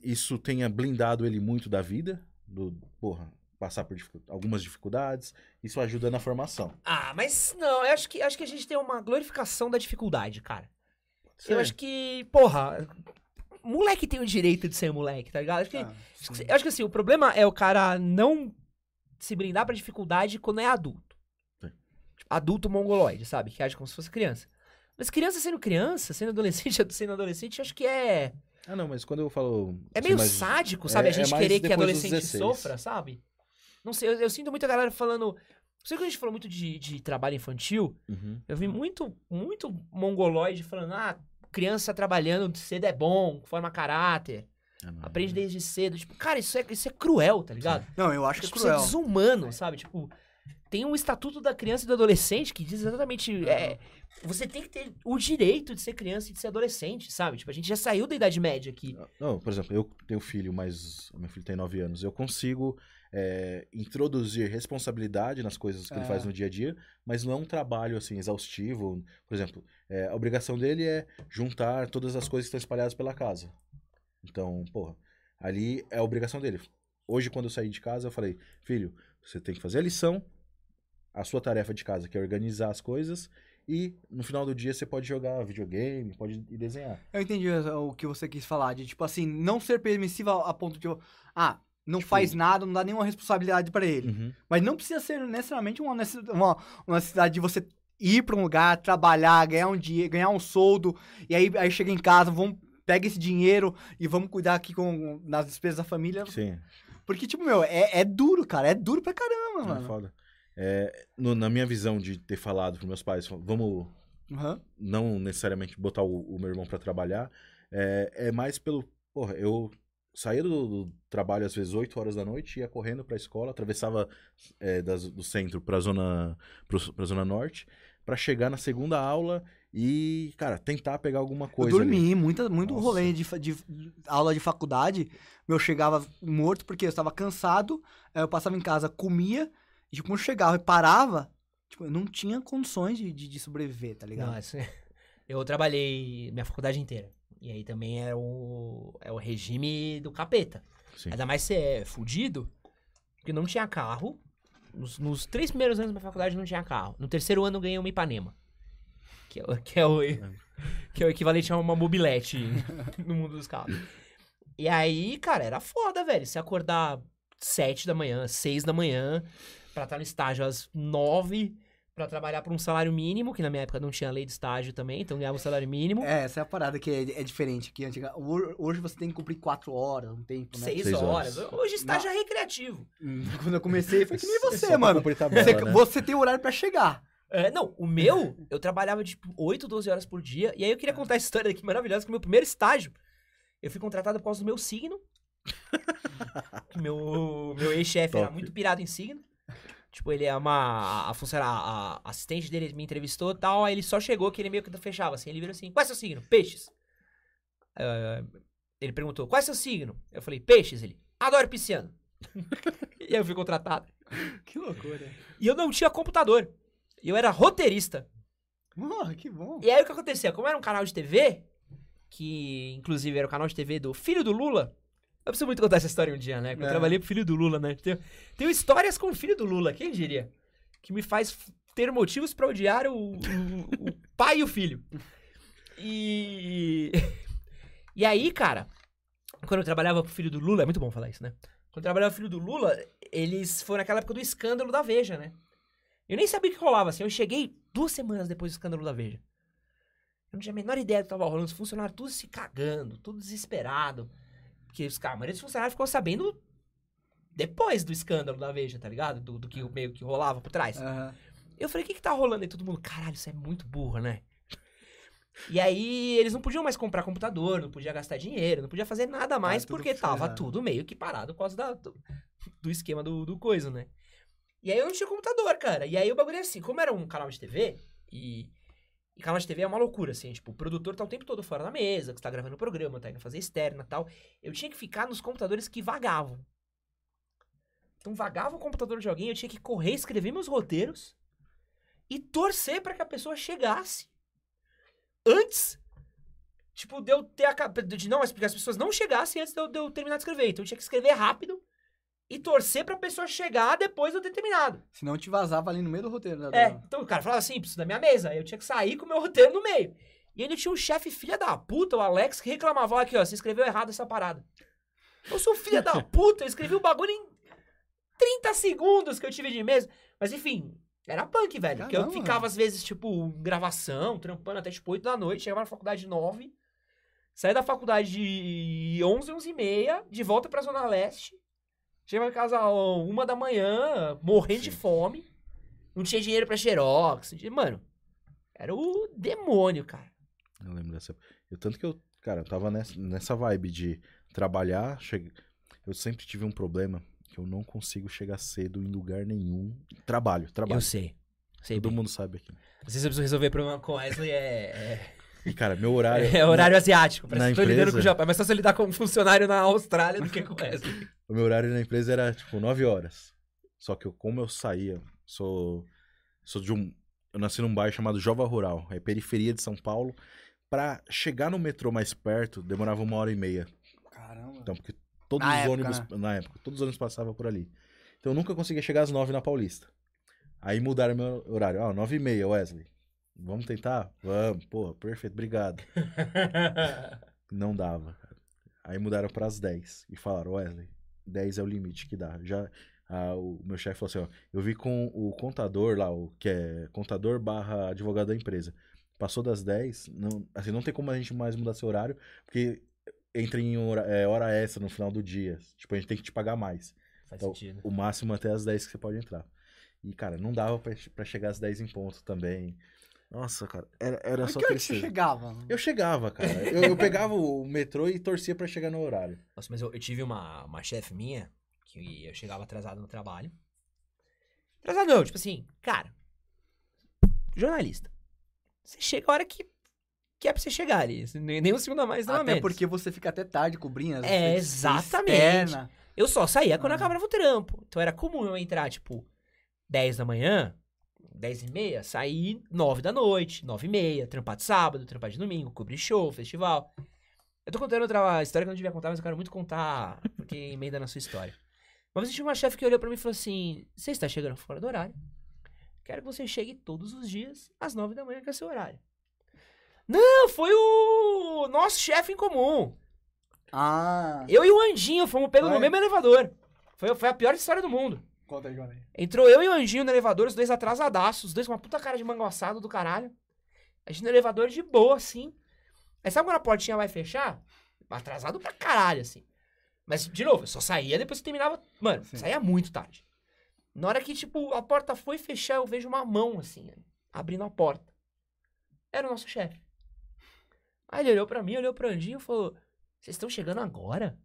isso tenha blindado ele muito da vida, do, porra, passar por dificu- algumas dificuldades. Isso ajuda na formação. Ah, mas não, eu acho que, acho que a gente tem uma glorificação da dificuldade, cara. Eu Sim. acho que, porra, moleque tem o direito de ser moleque, tá ligado? Acho que, Ah, acho que- assim, o problema é o cara não se blindar pra dificuldade quando é adulto. Sim. Tipo, adulto mongoloide, sabe? Que age como se fosse criança. Mas criança sendo criança, sendo adolescente, sendo adolescente, acho que é. Ah, não, mas quando eu falo. É assim, meio mais- sádico, sabe? é- a gente é querer que adolescente 16. sofra, sabe? Não sei, eu, eu sinto muita galera falando. Sei que a gente falou muito de, de trabalho infantil. Uhum. Eu vi muito, muito mongoloide falando, ah, criança trabalhando cedo é bom, forma caráter, Ah, aprende desde cedo. Tipo, cara, isso é, isso é cruel, tá ligado? Não, eu acho que é Tipo, isso é cruel. desumano, sabe? Tipo, tem um estatuto da criança e do adolescente que diz exatamente. É, você tem que ter o direito de ser criança e de ser adolescente, sabe? Tipo, a gente já saiu da Idade Média aqui. Não, por exemplo, eu tenho filho, mas meu filho tem 9 anos. Eu consigo é, introduzir responsabilidade nas coisas que ele É. faz no dia a dia, mas não é um trabalho assim exaustivo. Por exemplo, é, a obrigação dele é juntar todas as coisas que estão espalhadas pela casa. Então, porra, ali é a obrigação dele. Hoje, quando eu saí de casa, eu falei, filho, você tem que fazer a lição, a sua tarefa de casa, que é organizar as coisas, e no final do dia você pode jogar videogame, pode desenhar. Eu entendi o que você quis falar, de tipo assim, não ser permissivo a, a ponto de, ah, não faz nada, não dá nenhuma responsabilidade pra ele. Uhum. Mas não precisa ser necessariamente uma, uma, uma necessidade de você ir pra um lugar, trabalhar, ganhar um dinheiro, ganhar um soldo, e aí, aí chega em casa, vamos, pega esse dinheiro e vamos cuidar aqui com, nas despesas da família. Sim. Porque, tipo, meu, é, é duro, cara, é duro pra caramba, é mano. foda. É, no- na minha visão de ter falado pros meus pais, vamos Aham. não necessariamente botar o, o meu irmão pra trabalhar, é, é mais pelo. Porra, eu saía do, do trabalho às vezes 8 horas da noite, ia correndo pra escola, atravessava é, das- do centro pra zona, pro, pra zona norte, pra chegar na segunda aula e, cara, tentar pegar alguma Eu coisa. ali. dormi, muita, muito Nossa. rolê de, fa- de aula de faculdade. Meu, chegava morto porque eu estava cansado. aí Eu passava em casa, comia. E tipo, quando chegava e parava, tipo, eu não tinha condições de, de, de sobreviver, tá ligado? Não, isso- eu trabalhei minha faculdade inteira. E aí também é o, é o regime do capeta. Sim. Ainda mais se é fudido, porque não tinha carro. Nos, nos três primeiros anos da minha faculdade não tinha carro. No terceiro ano eu ganhei uma Ipanema. Que é, o- que é, o, que é o equivalente a uma mobilete no mundo dos carros. E aí, cara, era foda, velho. Você acordar sete da manhã, seis da manhã, pra estar no estágio às nove, pra trabalhar por um salário mínimo, que na minha época não tinha lei de estágio também, então ganhava um salário mínimo. É, essa é a parada que é, é diferente. Que antiga, ho- hoje você tem que cumprir quatro horas, um tempo, né? Seis, Seis horas. horas. Hoje estágio é recreativo. Hum, Quando eu comecei, foi que nem você, mano. tabela, Você, né? você tem horário pra chegar. É, não, o meu, eu trabalhava tipo 8, 12 horas por dia. E aí eu queria contar essa história aqui maravilhosa, que o meu primeiro estágio, eu fui contratado por causa do meu signo. Meu meu ex-chefe era muito pirado em signo. Tipo, ele é uma. A funcionária, a, a assistente dele me entrevistou e tal. Aí ele só chegou que ele meio que fechava assim. Ele virou assim: Qual é seu signo? Peixes. Ah, ele perguntou: Qual é seu signo? Eu falei: Peixes. Ele: Adoro pisciano. e aí eu fui contratado. Que loucura. E eu não tinha computador. Eu era roteirista. Porra, que bom. E aí o que acontecia? Como era um canal de TV, que inclusive era o canal de TV do filho do Lula. Eu preciso muito contar essa história um dia, né? Eu É. trabalhei pro filho do Lula, né? Tenho, tenho histórias com o filho do Lula, quem diria? Que me faz ter motivos pra odiar o, o- o pai e o filho. E. E aí, cara, quando eu trabalhava pro filho do Lula, é muito bom falar isso, né? Quando eu trabalhava pro filho do Lula, eles foram naquela época do escândalo da Veja, né? Eu nem sabia o que rolava, assim. Eu cheguei duas semanas depois do escândalo da Veja. Eu não tinha a menor ideia do que tava rolando. Os funcionários todos se cagando, tudo desesperado. Porque os caras, a maioria dos funcionários ficou sabendo depois do escândalo da Veja, tá ligado? Do, do que meio que rolava por trás. Aham. Eu falei, o que que tá rolando? E todo mundo, caralho, isso é muito burro, né? E aí, eles não podiam mais comprar computador, não podia gastar dinheiro, não podia fazer nada mais, porque tava tudo meio que parado por causa da- do, do esquema do, do coisa, né? E aí eu não tinha computador, cara. E aí o bagulho é assim, como era um canal de TV, e, e canal de TV é uma loucura, assim, tipo, o produtor tá o tempo todo fora da mesa, que você tá gravando o programa, tá indo fazer externa tal. Eu tinha que ficar nos computadores que vagavam. Então vagava o computador de alguém, eu tinha que correr, escrever meus roteiros e torcer pra que a pessoa chegasse antes, tipo, de eu ter a de não, mas porque as pessoas não chegassem antes de eu, de eu terminar de escrever. Então eu tinha que escrever rápido e torcer pra pessoa chegar depois de eu ter terminado. Senão te vazava ali no meio do roteiro. Da, É, da- então o cara falava assim, preciso da minha mesa. Aí eu tinha que sair com o meu roteiro no meio. E ainda tinha um chefe filha da puta, o Alex, que reclamava, "Ó, aqui, ó, você escreveu errado essa parada. Eu sou filha da puta, eu escrevi o bagulho em 30 segundos que eu tive de mesa. Mas enfim, era punk, velho. Porque eu Caramba. ficava, às vezes, tipo, em gravação, trampando até tipo 8 da noite, chegava na faculdade de 9, saía da faculdade de 11, 11 e meia, de volta pra Zona Leste. Chegava em casa ó, uma da manhã, morrendo de Sim. fome. Não tinha dinheiro pra xerox. tinha- Mano, era o demônio, cara. Eu lembro dessa. Eu, tanto que eu, cara, eu tava nessa, nessa vibe de trabalhar. Che... Eu sempre tive um problema que eu não consigo chegar cedo em lugar nenhum. Trabalho, trabalho. Eu sei. Sei Todo bem. mundo sabe aqui. Às vezes eu preciso resolver problema com Wesley, é... E, cara, meu horário. É, horário asiático. Parece na que tô lidando empresa- com o Japão. Mais fácil eu lidar com um funcionário na Austrália do que com o Wesley. O meu horário na empresa era, tipo, 9 horas. Só que eu, como eu saía, sou. Sou de um. Eu nasci num bairro chamado Jova Rural, é periferia de São Paulo. Pra chegar no metrô mais perto, demorava uma hora e meia. Caramba. Então, porque todos Na os época, ônibus. Na época, todos os ônibus passavam por ali. Então eu nunca conseguia chegar às nove na Paulista. Aí mudaram meu horário. Ah, nove e meia, Wesley. Vamos tentar? Vamos. Pô, perfeito, obrigado. Não dava, cara. Aí mudaram para as 10 e falaram, Wesley, 10 é o limite que dá. Já ah, o meu chefe falou assim, ó, eu vi com o contador lá, o que é contador barra advogado da empresa. Passou das 10, não, assim, não tem como a gente mais mudar seu horário, porque entra em hora, é, hora extra no final do dia. Tipo, a gente tem que te pagar mais. Faz Então, sentido. O máximo até as 10 que você pode entrar. E, cara, não dava pra chegar às 10 em ponto também. Nossa, cara, era, era Mas só que que você tristeza. chegava? Eu chegava, cara. Eu, eu pegava o metrô e torcia pra chegar no horário. Nossa, mas eu, eu tive uma, uma chefe minha que eu chegava atrasado no trabalho. Atrasado não, tipo assim, cara, jornalista. Você chega a hora que, que é pra você chegar ali. Nem nem um segundo a mais, não Até menos. porque você fica até tarde cobrindo. às É, exatamente. externa. Eu só saía quando Ah. acabava o trampo. Então era comum eu entrar, tipo, 10 da manhã, 10 e meia, sair 9 da noite, 9 e meia, trampar de sábado, trampar de domingo, cobrir show, festival. Eu tô contando outra história que eu não devia contar, mas eu quero muito contar, porque emenda na sua história. Uma vez tive uma chefe que olhou pra mim e falou assim: Você está chegando fora do horário. Quero que você chegue todos os dias às 9 da manhã, que é seu horário. Não, foi o nosso chefe em comum. Ah. Eu e o Anjinho fomos pegos no mesmo elevador. Foi, foi a pior história do mundo. Conta aí, conta aí. Entrou eu e o Anjinho no elevador, os dois atrasadaços, os dois com uma puta cara de mango assado do caralho. A gente no elevador de boa, assim. Aí sabe quando a portinha vai fechar? Atrasado pra caralho, assim. Mas, de novo, eu só saía depois que terminava. Mano, Sim. saía muito tarde. Na hora que, tipo, a porta foi fechar, eu vejo uma mão, assim, abrindo a porta. Era o nosso chefe. Aí ele olhou pra mim, olhou pro Anjinho e falou: Vocês estão chegando agora?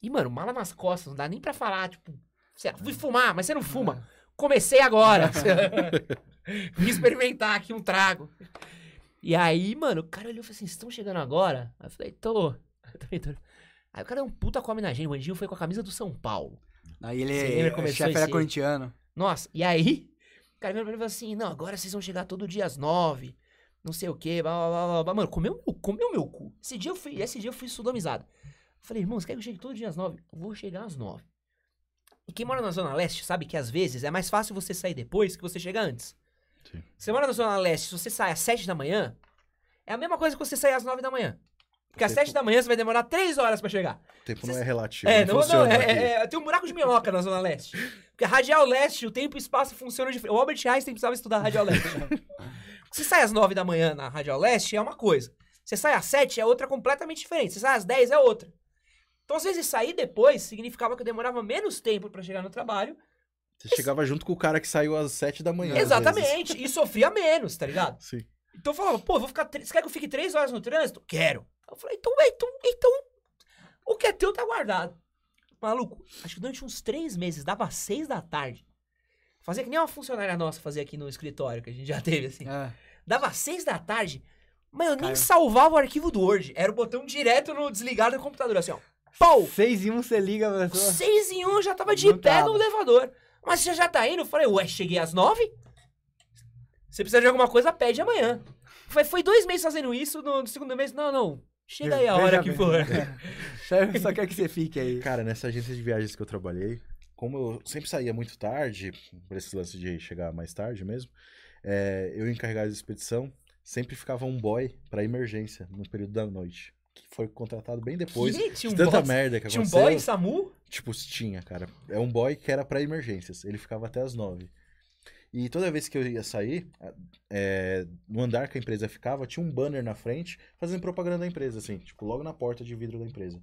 E, mano, mala nas costas, não dá nem pra falar, tipo, "Cê- fui fumar, mas você não fuma. Comecei agora. Vim experimentar aqui um trago. E aí, mano, o cara olhou e falou assim: Vocês estão chegando agora? Aí eu falei: Tô. Aí o cara é um puta come na gente. O Anjinho foi com a camisa do São Paulo. Aí ele, o começou chefe era corintiano. Nossa, e aí, o cara veio pra mim e falou assim: Não, agora vocês vão chegar todo dia às nove. Não sei o quê, blá blá blá blá. Mano, comeu, meu- comeu meu cu. Esse dia eu fui, esse dia eu fui sodomizado. Eu falei, irmão, você quer que eu chegue todo dia às nove? Eu vou chegar às nove. E quem mora na Zona Leste sabe que às vezes é mais fácil você sair depois que você chega antes. Sim. Você mora na Zona Leste, se você sai às sete da manhã, é a mesma coisa que você sair às nove da manhã. Porque às Tempo- sete da manhã você vai demorar três horas pra chegar. O tempo não é relativo. É, não, não, não, é, é- é- tem um buraco de minhoca na Zona Leste. Porque a Radial Leste, o tempo e o espaço funcionam diferente. O Albert Einstein precisava estudar a Radial Leste. Você sai às 9 da manhã na Radial Leste é uma coisa. Você sai às 7 é outra completamente diferente. Você sai às 10 é outra. Então, às vezes, sair depois significava que eu demorava menos tempo pra chegar no trabalho. Você chegava junto com o cara que saiu às sete da manhã. Exatamente. E sofria menos, tá ligado? Sim. Então eu falava, pô, vou ficar. tre- Você quer que eu fique 3 horas no trânsito? Quero. Eu falei, então, então, então. O que é teu tá guardado. Maluco, acho que durante uns 3 meses, dava 6 da tarde. Fazia que nem uma funcionária nossa fazia aqui no escritório, que a gente já teve, assim. É. Dava 6 da tarde, mas eu nem salvava o arquivo do Word. Era o botão direto no desligar do computador, assim, ó. Pau! Seis e um você liga pra pessoa. 6 em 1 eu já tava de Não pé tava. no elevador. Mas você já tá indo? Eu falei, ué, cheguei às 9? Você precisa de alguma coisa, pede amanhã. Foi, foi dois meses fazendo isso, no, no segundo mês, não, não. Chega aí a Veja hora que bem. for. Chefe só quer que você fique aí. Cara, nessa agência de viagens que eu trabalhei, como eu sempre saía muito tarde, por esse lance de chegar mais tarde mesmo, é, eu encarregado de expedição, sempre ficava um boy pra emergência no período da noite. Que foi contratado bem depois. Que? Tinha um tanta boss- merda que Tinha um aconteceu. boy SAMU? Tipo, tinha, cara. É um boy que era pra emergências. Ele ficava até as nove. E toda vez que eu ia sair, é, no andar que a empresa ficava, tinha um banner na frente fazendo propaganda da empresa, assim, tipo, logo na porta de vidro da empresa.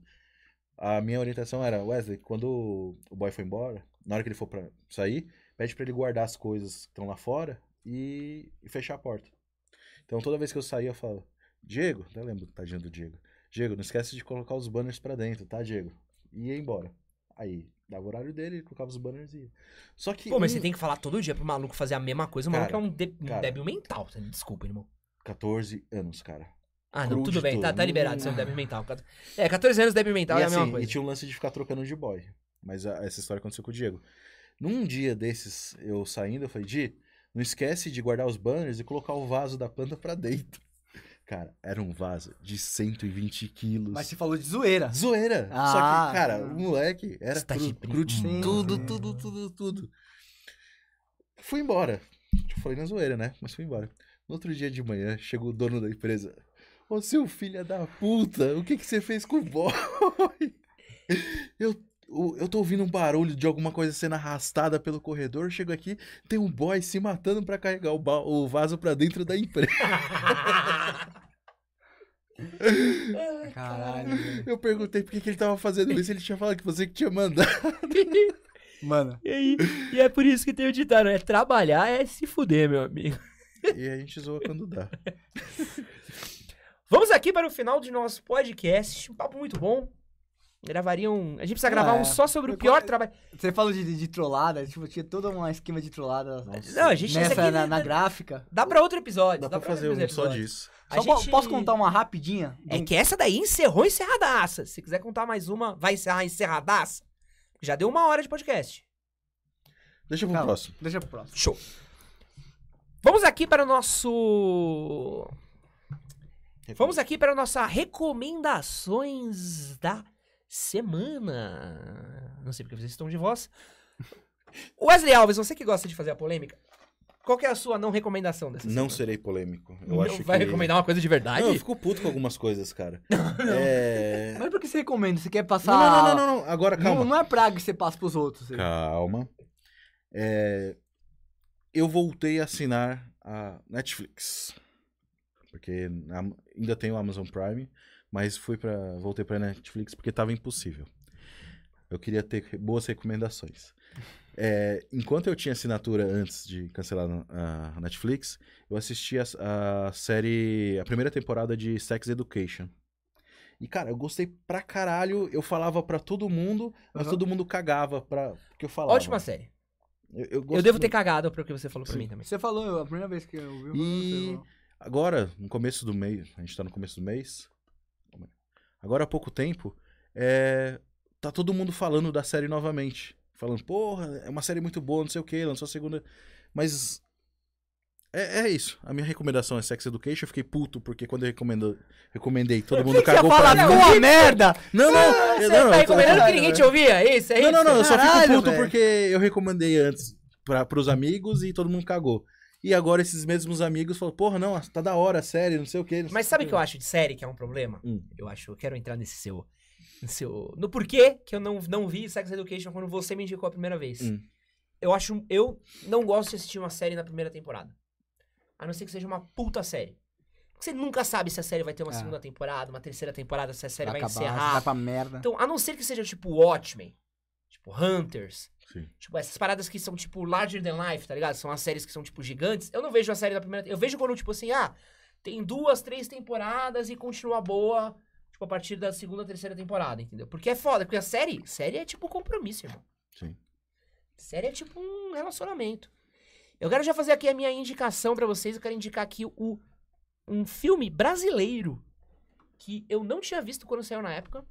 A minha orientação era, Wesley, quando o boy for embora, na hora que ele for pra sair, pede pra ele guardar as coisas que estão lá fora e, e fechar a porta. Então toda vez que eu saía, eu falava, Diego, até lembro, tadinho do Diego. Diego, não esquece de colocar os banners pra dentro, tá, Diego? E ia embora. Aí, dava o horário dele, ele colocava os banners e ia. Só que. Pô, mas um- você tem que falar todo dia pro maluco fazer a mesma coisa. O maluco Cara, é um, de- cara. débil mental. Desculpa, irmão. 14 anos, cara. Ah, não, tudo bem. Tá, tá liberado, você é um débil mental. É, 14 anos débil mental e, é a mesma assim, coisa. e tinha um lance de ficar trocando de boy. Mas a- essa história aconteceu com o Diego. Num dia desses, eu saindo, eu falei, Di, não esquece de guardar os banners e colocar o vaso da planta pra dentro. Cara, era um vaso de 120 quilos. Mas você falou de zoeira. Zoeira. Só Ah. que, cara, o moleque era tá de cru, cru de brincadeira. tudo, tudo, tudo, tudo. Fui embora. Eu falei na zoeira, né? Mas fui embora. No outro dia de manhã, chegou o dono da empresa. Ô, seu filho da puta, o que que você fez com o boy? Eu, eu tô ouvindo um barulho de alguma coisa sendo arrastada pelo corredor. Chego aqui, tem um boy se matando pra carregar o, o vaso pra dentro da empresa. Caralho. Eu perguntei por que, que ele tava fazendo isso. Ele tinha falado que você que tinha mandado. Mano, E aí, e é por isso que tem o ditado, é trabalhar é se fuder, meu amigo. E a gente zoa quando dá. Vamos aqui para o final de nosso podcast. Um papo muito bom. Gravaria um. A gente precisa gravar É. um só sobre o pior trabalho. você falou de, de trollada, tipo, tinha todo um esquema de trollada Não, a gente nessa, aqui na, dá- na gráfica. Dá pra outro episódio. Dá pra fazer um outro só episódio. disso. A Só gente- posso contar uma rapidinha? É Um- que essa daí encerrou encerradaça. Se quiser contar mais uma, vai encerrar encerradaça. Já deu uma hora de podcast. Deixa pro Calma, próximo. Deixa pro próximo. Show. Vamos aqui para o nosso. Vamos aqui para a nossa recomendações da semana. Não sei porque vocês estão de voz. Wesley Alves, você que gosta de fazer a polêmica, Qual que é a sua não recomendação dessa Não semana? serei polêmico. Eu Não acho vai que... recomendar uma coisa de verdade? Não, eu fico puto com algumas coisas, cara. É... Mas por que você recomenda? Você quer passar. Não, não, não, não, não, Agora, Não, calma. não é praga que você passa pros outros. Calma. É, Eu voltei a assinar a Netflix. Porque ainda tenho o Amazon Prime, mas fui para voltei para Netflix porque estava impossível. Eu queria ter boas recomendações. É, enquanto eu tinha assinatura antes de cancelar a Netflix, eu assisti a, a série, a primeira temporada de Sex Education. E, cara, eu gostei pra caralho. Eu falava pra todo mundo, mas Aham. todo mundo cagava pra porque eu falava. Ótima série. Eu, eu Eu devo ter muito. cagado pro que você falou pra Sim. mim também. Você falou, a primeira vez que eu vi. E- você falou. Agora, no começo do mês, a gente tá no começo do mês. Agora há pouco tempo, é, tá todo mundo falando da série novamente. Falando, porra, é uma série muito boa, não sei o que, lançou a segunda. Mas. É, é isso. A minha recomendação é Sex Education. Eu fiquei puto porque quando eu recomendo, recomendei, todo mundo que que cagou falar? pra mim. Ficou uma merda! Não, não, Você eu- não, tá recomendando que ninguém te ouvia? É isso? É Não, isso? não, não, eu só fico puto porque eu recomendei antes pra, pros amigos e todo mundo cagou. E agora esses mesmos amigos falam, porra, não, tá da hora a série, não sei o quê. Mas sabe o quê." que eu acho de série que é um problema? Hum. Eu acho, eu quero entrar nesse seu. No, seu, no porquê que eu não, não vi Sex Education quando você me indicou a primeira vez. Hum. Eu acho. Eu não gosto de assistir uma série na primeira temporada. A não ser que seja uma puta série. Porque você nunca sabe se a série vai ter uma É. segunda temporada, uma terceira temporada, se a série vai, acabar, encerrar. vai pra merda. Então, a não ser que seja tipo Watchmen, tipo Hunters, Sim. tipo essas paradas que são tipo larger than life, tá ligado? São as séries que são tipo gigantes. Eu não vejo a série da primeira. Eu vejo quando tipo assim, ah, tem duas, três temporadas e continua boa, tipo a partir da segunda, terceira temporada, entendeu? Porque é foda, porque a série, série é tipo compromisso, irmão. Sim. Série é tipo um relacionamento. Eu quero já fazer aqui a minha indicação pra vocês. Eu quero indicar aqui o, um filme brasileiro que eu não tinha visto quando saiu na época,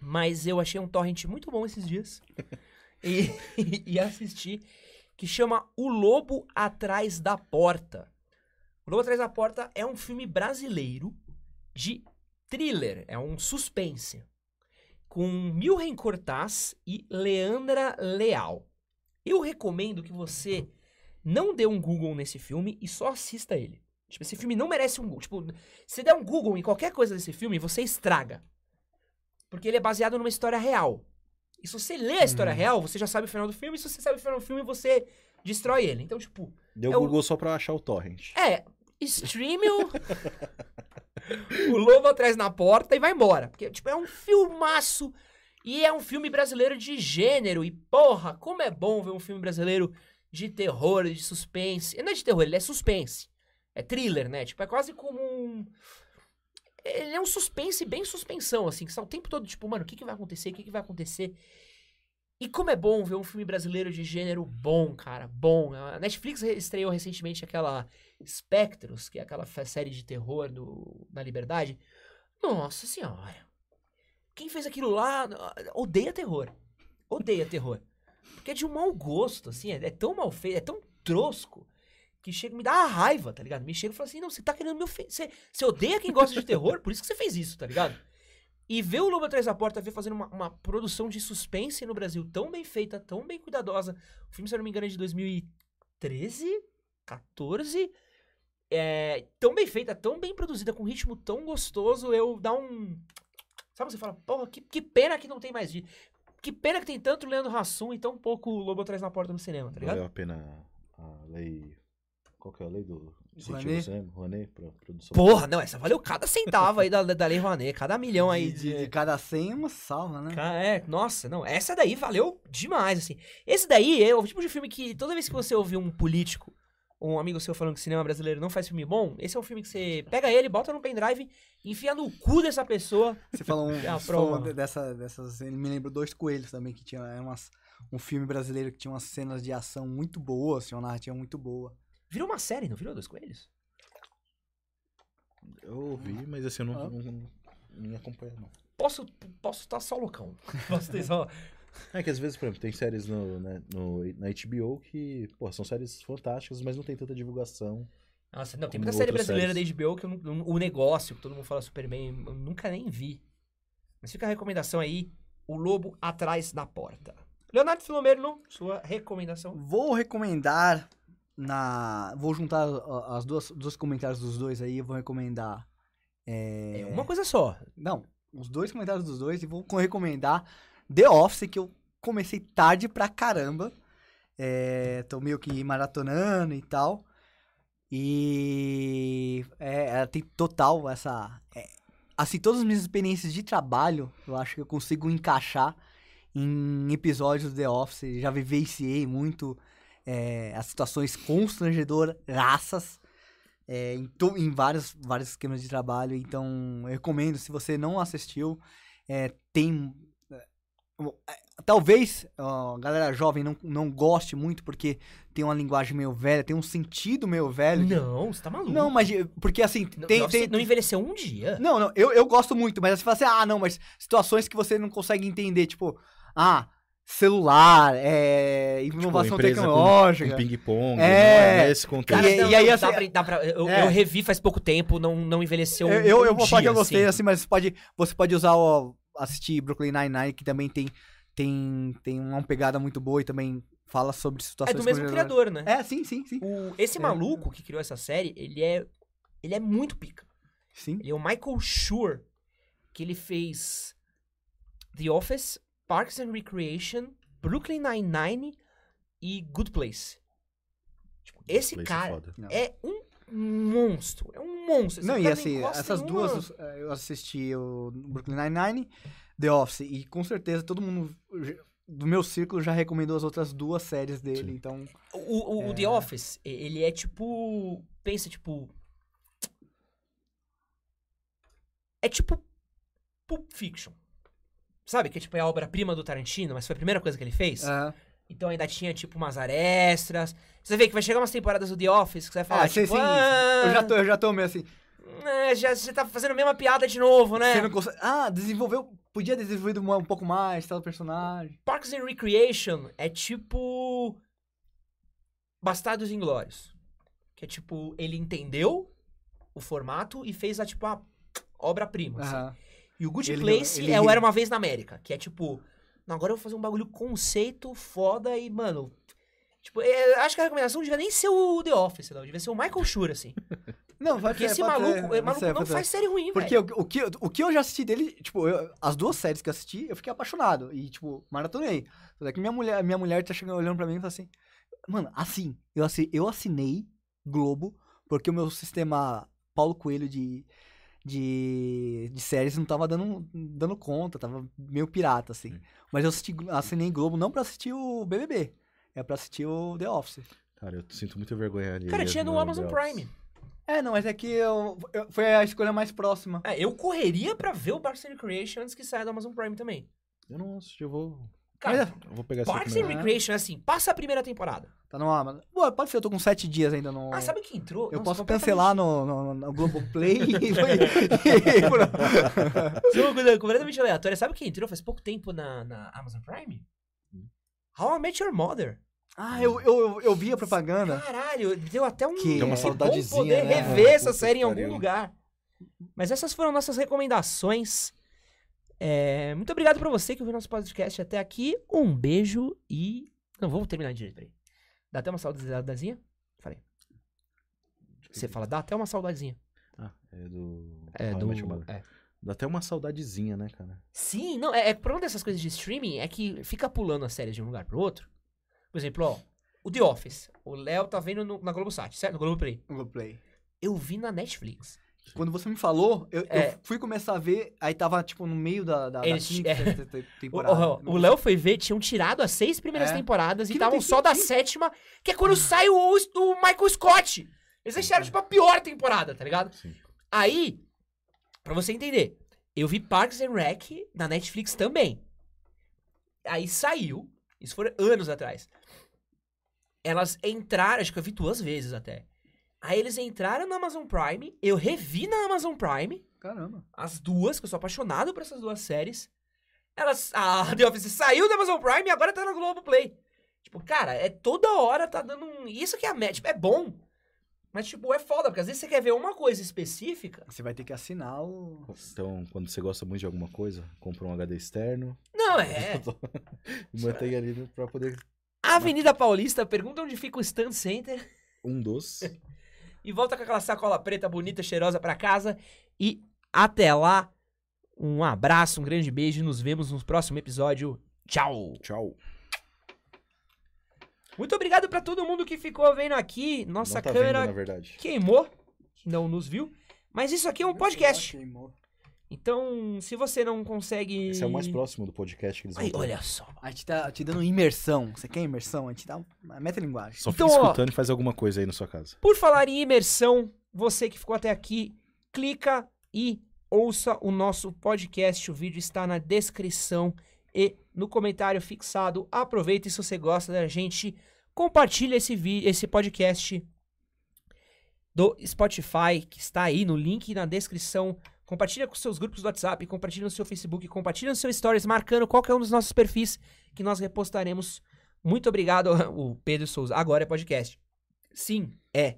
mas eu achei um torrent muito bom esses dias e, e assisti, que chama O Lobo Atrás da Porta. O Lobo Atrás da Porta é um filme brasileiro de thriller, é um suspense, com Milren Cortaz e Leandra Leal. Eu recomendo que você não dê um Google nesse filme e só assista ele. Tipo, esse filme não merece um Google. Tipo, se der um Google em qualquer coisa desse filme, você estraga. Porque ele é baseado numa história real. E se você lê a história real, você já sabe o final do filme. E se você sabe o final do filme, você destrói ele. Então, tipo, Deu É o- Google só pra achar o torrent. é, streame o... o lobo atrás na porta e vai embora. Porque, tipo, é um filmaço. E é um filme brasileiro de gênero. E, porra, como é bom ver um filme brasileiro de terror, de suspense. Não é de terror, ele é suspense. É thriller, né? Tipo, é quase como um... Ele é um suspense bem suspensão, assim. Que está o tempo todo, tipo, mano, o que, que vai acontecer? O que, que vai acontecer? E como é bom ver um filme brasileiro de gênero bom, cara. Bom. A Netflix re- estreou recentemente aquela Spectros, que é aquela série de terror do, na Liberdade. Nossa senhora. Quem fez aquilo lá odeia terror. Odeia terror. Porque é de um mau gosto, assim. É, é tão mal feito, é tão trosco. Que chega, me dá uma raiva, tá ligado? Me chega e fala assim: não, você tá querendo me ofender. Você, você odeia quem gosta de terror, por isso que você fez isso, tá ligado? E ver o Lobo Atrás da Porta, ver fazendo uma, uma produção de suspense no Brasil tão bem feita, tão bem cuidadosa. O filme, se eu não me engano, é de 2013, 14. É, tão bem feita, tão bem produzida, com um ritmo tão gostoso, eu dá um. Sabe, você fala, porra, que, que pena que não tem mais vídeo. Que pena que tem tanto Leandro Hassum e tão pouco Lobo Atrás da Porta no cinema, tá ligado? Valeu a pena a lei. Qual que é a lei do incentivo Rouanet? Rouanet pra produção. Porra, não, essa valeu cada centavo aí da, da Lei Rouanet, cada milhão aí de, de- de cada 100 uma salva, né? Ca- É, nossa, não. Essa daí valeu demais, assim. Esse daí é o tipo de filme que toda vez que você ouvir um político, ou um amigo seu falando que cinema brasileiro não faz filme bom, esse é um filme que você pega ele, bota no pendrive, enfia no cu dessa pessoa. Você falou, um, É a você falou prova. de- dessa, dessas. Ele me lembrou dois coelhos também, que tinha era umas, um filme brasileiro que tinha umas cenas de ação muito boas, tinha uma narrativa muito boa. Virou uma série, não virou Dois Coelhos? Eu ouvi, mas assim, eu não, Ah. não, não, não me acompanho, não. Posso posso estar só loucão. Posso ter só... É que às vezes, por exemplo, tem séries no, né, no, na HBO que, pô, são séries fantásticas, mas não tem tanta divulgação. Nossa, não, tem muita série brasileira séries. da HBO que eu não- o negócio, que todo mundo fala super bem, eu nunca nem vi. Mas fica a recomendação aí, O Lobo Atrás da Porta. Leonardo Filomeno, sua recomendação. Vou recomendar na. Vou juntar as duas, os dois comentários dos dois aí, eu vou recomendar. É uma coisa só. Não, os dois comentários dos dois e vou co- recomendar The Office, que eu comecei tarde pra caramba. É, tô meio que maratonando e tal. E é, ela tem total essa. é, assim, todas as minhas experiências de trabalho, eu acho que eu consigo encaixar em episódios do The Office. Já vivenciei muito é, as situações constrangedoras, é, em, to- em vários, vários esquemas de trabalho. Então, eu recomendo, se você não assistiu, é, tem. é, é, talvez ó, a galera jovem não, não goste muito porque tem uma linguagem meio velha, tem um sentido meio velho. Não, você tá maluco. Não, mas porque assim, Não, tem, Nossa, tem, não envelheceu um dia. não, não, eu, eu gosto muito, mas você fala assim, ah, não, mas situações que você não consegue entender, tipo, ah, celular, é, inovação Tipo, empresa com- tecnológica. Com ping-pong, É. não é esse contexto. Cara, E- não, e aí, assim, dá pra, dá pra- eu, é. eu revi faz pouco tempo, não, não envelheceu um Eu, eu, eu um vou falar que eu gostei, assim. assim, mas você pode, você pode usar o. assistir Brooklyn Nine-Nine, que também tem, tem, tem uma pegada muito boa e também fala sobre É situações. do mesmo criador, né? É, sim, sim, sim. O- esse É. maluco que criou essa série, ele é, ele é muito pica. Sim. Ele é o Michael Schur, que ele fez The Office, Parks and Recreation, Brooklyn Nine-Nine e Good Place. Tipo, esse Place é cara. Não. é um monstro. É um monstro. Esse Não, e assim, essas duas uma- eu assisti o Brooklyn Nine-Nine, The Office, e com certeza todo mundo do meu círculo já recomendou as outras duas séries dele, Sim. então. O, o- o The É. Office, ele é tipo. Pensa, tipo. É tipo. Pulp Fiction. Sabe? Que tipo, é a obra-prima do Tarantino, mas foi a primeira coisa que ele fez. aham. Então ainda tinha, tipo, umas extras. Você vê que vai chegar umas temporadas do The Office que você vai falar, Ah, tipo, sim. ah, Eu já tô, eu já tô meio assim. é, já, você tá fazendo a mesma piada de novo, né? Você não consegue. Ah, desenvolveu. Podia ter desenvolvido um, pouco mais, tal personagem. Parks and Recreation é tipo. Bastardos Inglórios. Que é tipo, ele entendeu o formato e fez a, tipo, a obra-prima. assim. E o Good Ele- Place ele- é o Era Uma Vez na América. Que é tipo, não, agora eu vou fazer um bagulho conceito foda e, mano. Tipo, é, acho que a recomendação não devia nem ser o The Office, não. Devia ser o Michael Schur, assim. Não, vai Porque ser, esse maluco, é, maluco ser, não faz série ruim, Porque velho. o, o, que, o que eu já assisti dele, tipo, eu- as duas séries que eu assisti, eu fiquei apaixonado. E, tipo, maratonei. Só que minha mulher, minha mulher tá chegando olhando pra mim e fala assim: Mano, assim, eu, assi- eu assinei Globo porque o meu sistema Paulo Coelho de, de, de séries não tava dando, dando conta, tava meio pirata, assim. Sim. Mas eu assisti, assinei Globo não pra assistir o BBB, é pra assistir o The Office. Cara, eu sinto muita vergonha ali. Cara, tinha no Amazon Prime. É, não, mas é que eu, eu- foi a escolha mais próxima. É, eu correria pra ver o Parks and Recreation antes que saia do Amazon Prime também. Eu não assisti, eu vou. Cara, Eu vou pegar Parks and primeira. Recreation é assim, passa a primeira temporada. Tá no Amazon. Pô, pode ser, eu tô com sete dias ainda no. Ah, sabe quem entrou? Eu Nossa, posso completamente- cancelar no, no, no Globoplay e. É uma coisa completamente aleatória. Sabe quem entrou faz pouco tempo na, na Amazon Prime? How I Met Your Mother. ah, eu, eu, eu vi a propaganda. Caralho, deu até um. Que- Deu uma que saudadezinha, bom poder né? rever essa série em que algum lugar. Mas essas foram nossas recomendações. É, muito obrigado pra você que ouviu nosso podcast até aqui. Um beijo e. Não, vamos terminar direito, peraí. Dá até uma saudadazinha? Falei. Você fala, dá até uma saudadezinha. Ah, é do. É, do. É. Dá até uma saudadezinha, né, cara? Sim, não, é, é por uma dessas coisas de streaming é que fica pulando as séries de um lugar pro outro. Por exemplo, ó, o The Office. O Léo tá vendo no- na Globosat, certo? No Globoplay. Globoplay. Eu vi na Netflix. Quando você me falou, eu, eu É. fui começar a ver, aí tava, tipo, no meio da, da, da Eles- quinta é. sexta te- O- temporada. ó, O Léo foi ver, tinham tirado as seis primeiras É. temporadas e Que não estavam só da sétima, que é quando sai o, o Michael Scott. Eles deixaram, tipo, a pior temporada, tá ligado? Sim. Aí, pra você entender, eu vi Parks and Rec na Netflix também. Aí saiu, isso foram anos atrás. Elas entraram, acho que eu vi duas vezes até. Aí eles entraram na Amazon Prime, eu revi na Amazon Prime, Caramba. as duas, que eu sou apaixonado por essas duas séries. Elas. A The Office saiu da Amazon Prime e agora tá na Globoplay. Tipo, cara, é toda hora tá dando um. Isso que é a média. Tipo, é bom. Mas, tipo, é foda, porque às vezes você quer ver uma coisa específica. Você vai ter que assinar o. Então, quando você gosta muito de alguma coisa, compra um HD externo Não, é. e mantém ali pra poder. Avenida Paulista, pergunta onde fica o Stand Center. Um dos. E volta com aquela sacola preta bonita, cheirosa pra casa. E até lá, um abraço, um grande beijo e nos vemos no próximo episódio. Tchau! Tchau. Muito obrigado pra todo mundo que ficou vendo aqui. Nossa tá câmera vendo, na verdade. queimou, não nos viu. Mas isso aqui é um podcast. Então, se você não consegue. Esse é o mais próximo do podcast que eles vão Ai, ter. olha só. A gente tá te dando imersão. Você quer imersão? A gente dá uma meta-linguagem. Só Então, fica ó. escutando e faz alguma coisa aí na sua casa. Por falar em imersão, você que ficou até aqui, clica e ouça o nosso podcast. O vídeo está na descrição e no comentário fixado. Aproveita e se você gosta da gente, compartilha esse, vi- esse podcast do Spotify, que está aí no link na descrição. Compartilha com seus grupos do WhatsApp, compartilha no seu Facebook, compartilha no seu Stories, marcando qualquer um dos nossos perfis que nós repostaremos. Muito obrigado, o Pedro Souza. Agora é podcast. Sim, é.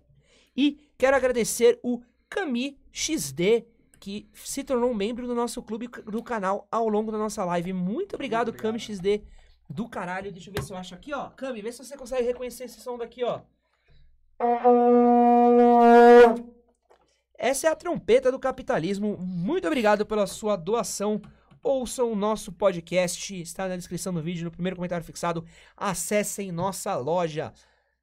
E quero agradecer o Cami XD, que se tornou um membro do nosso clube do canal ao longo da nossa live. Muito obrigado, Muito Cami. XD do caralho. Deixa eu ver se eu acho aqui, ó. Cami, vê se você consegue reconhecer esse som daqui, ó. Essa é a trompeta do capitalismo. Muito obrigado pela sua doação. Ouçam o nosso podcast, está na descrição do vídeo, no primeiro comentário fixado. Acessem nossa loja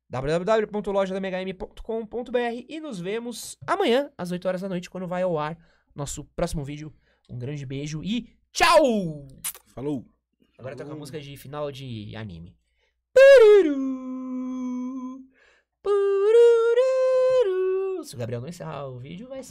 www.lojadamhm.com.br e nos vemos amanhã às 8 horas da noite quando vai ao ar nosso próximo vídeo. Um grande beijo e tchau! Falou! Agora toca a música de final de anime. Pururu, pururu. Se o Gabriel não encerrar o vídeo, vai ser.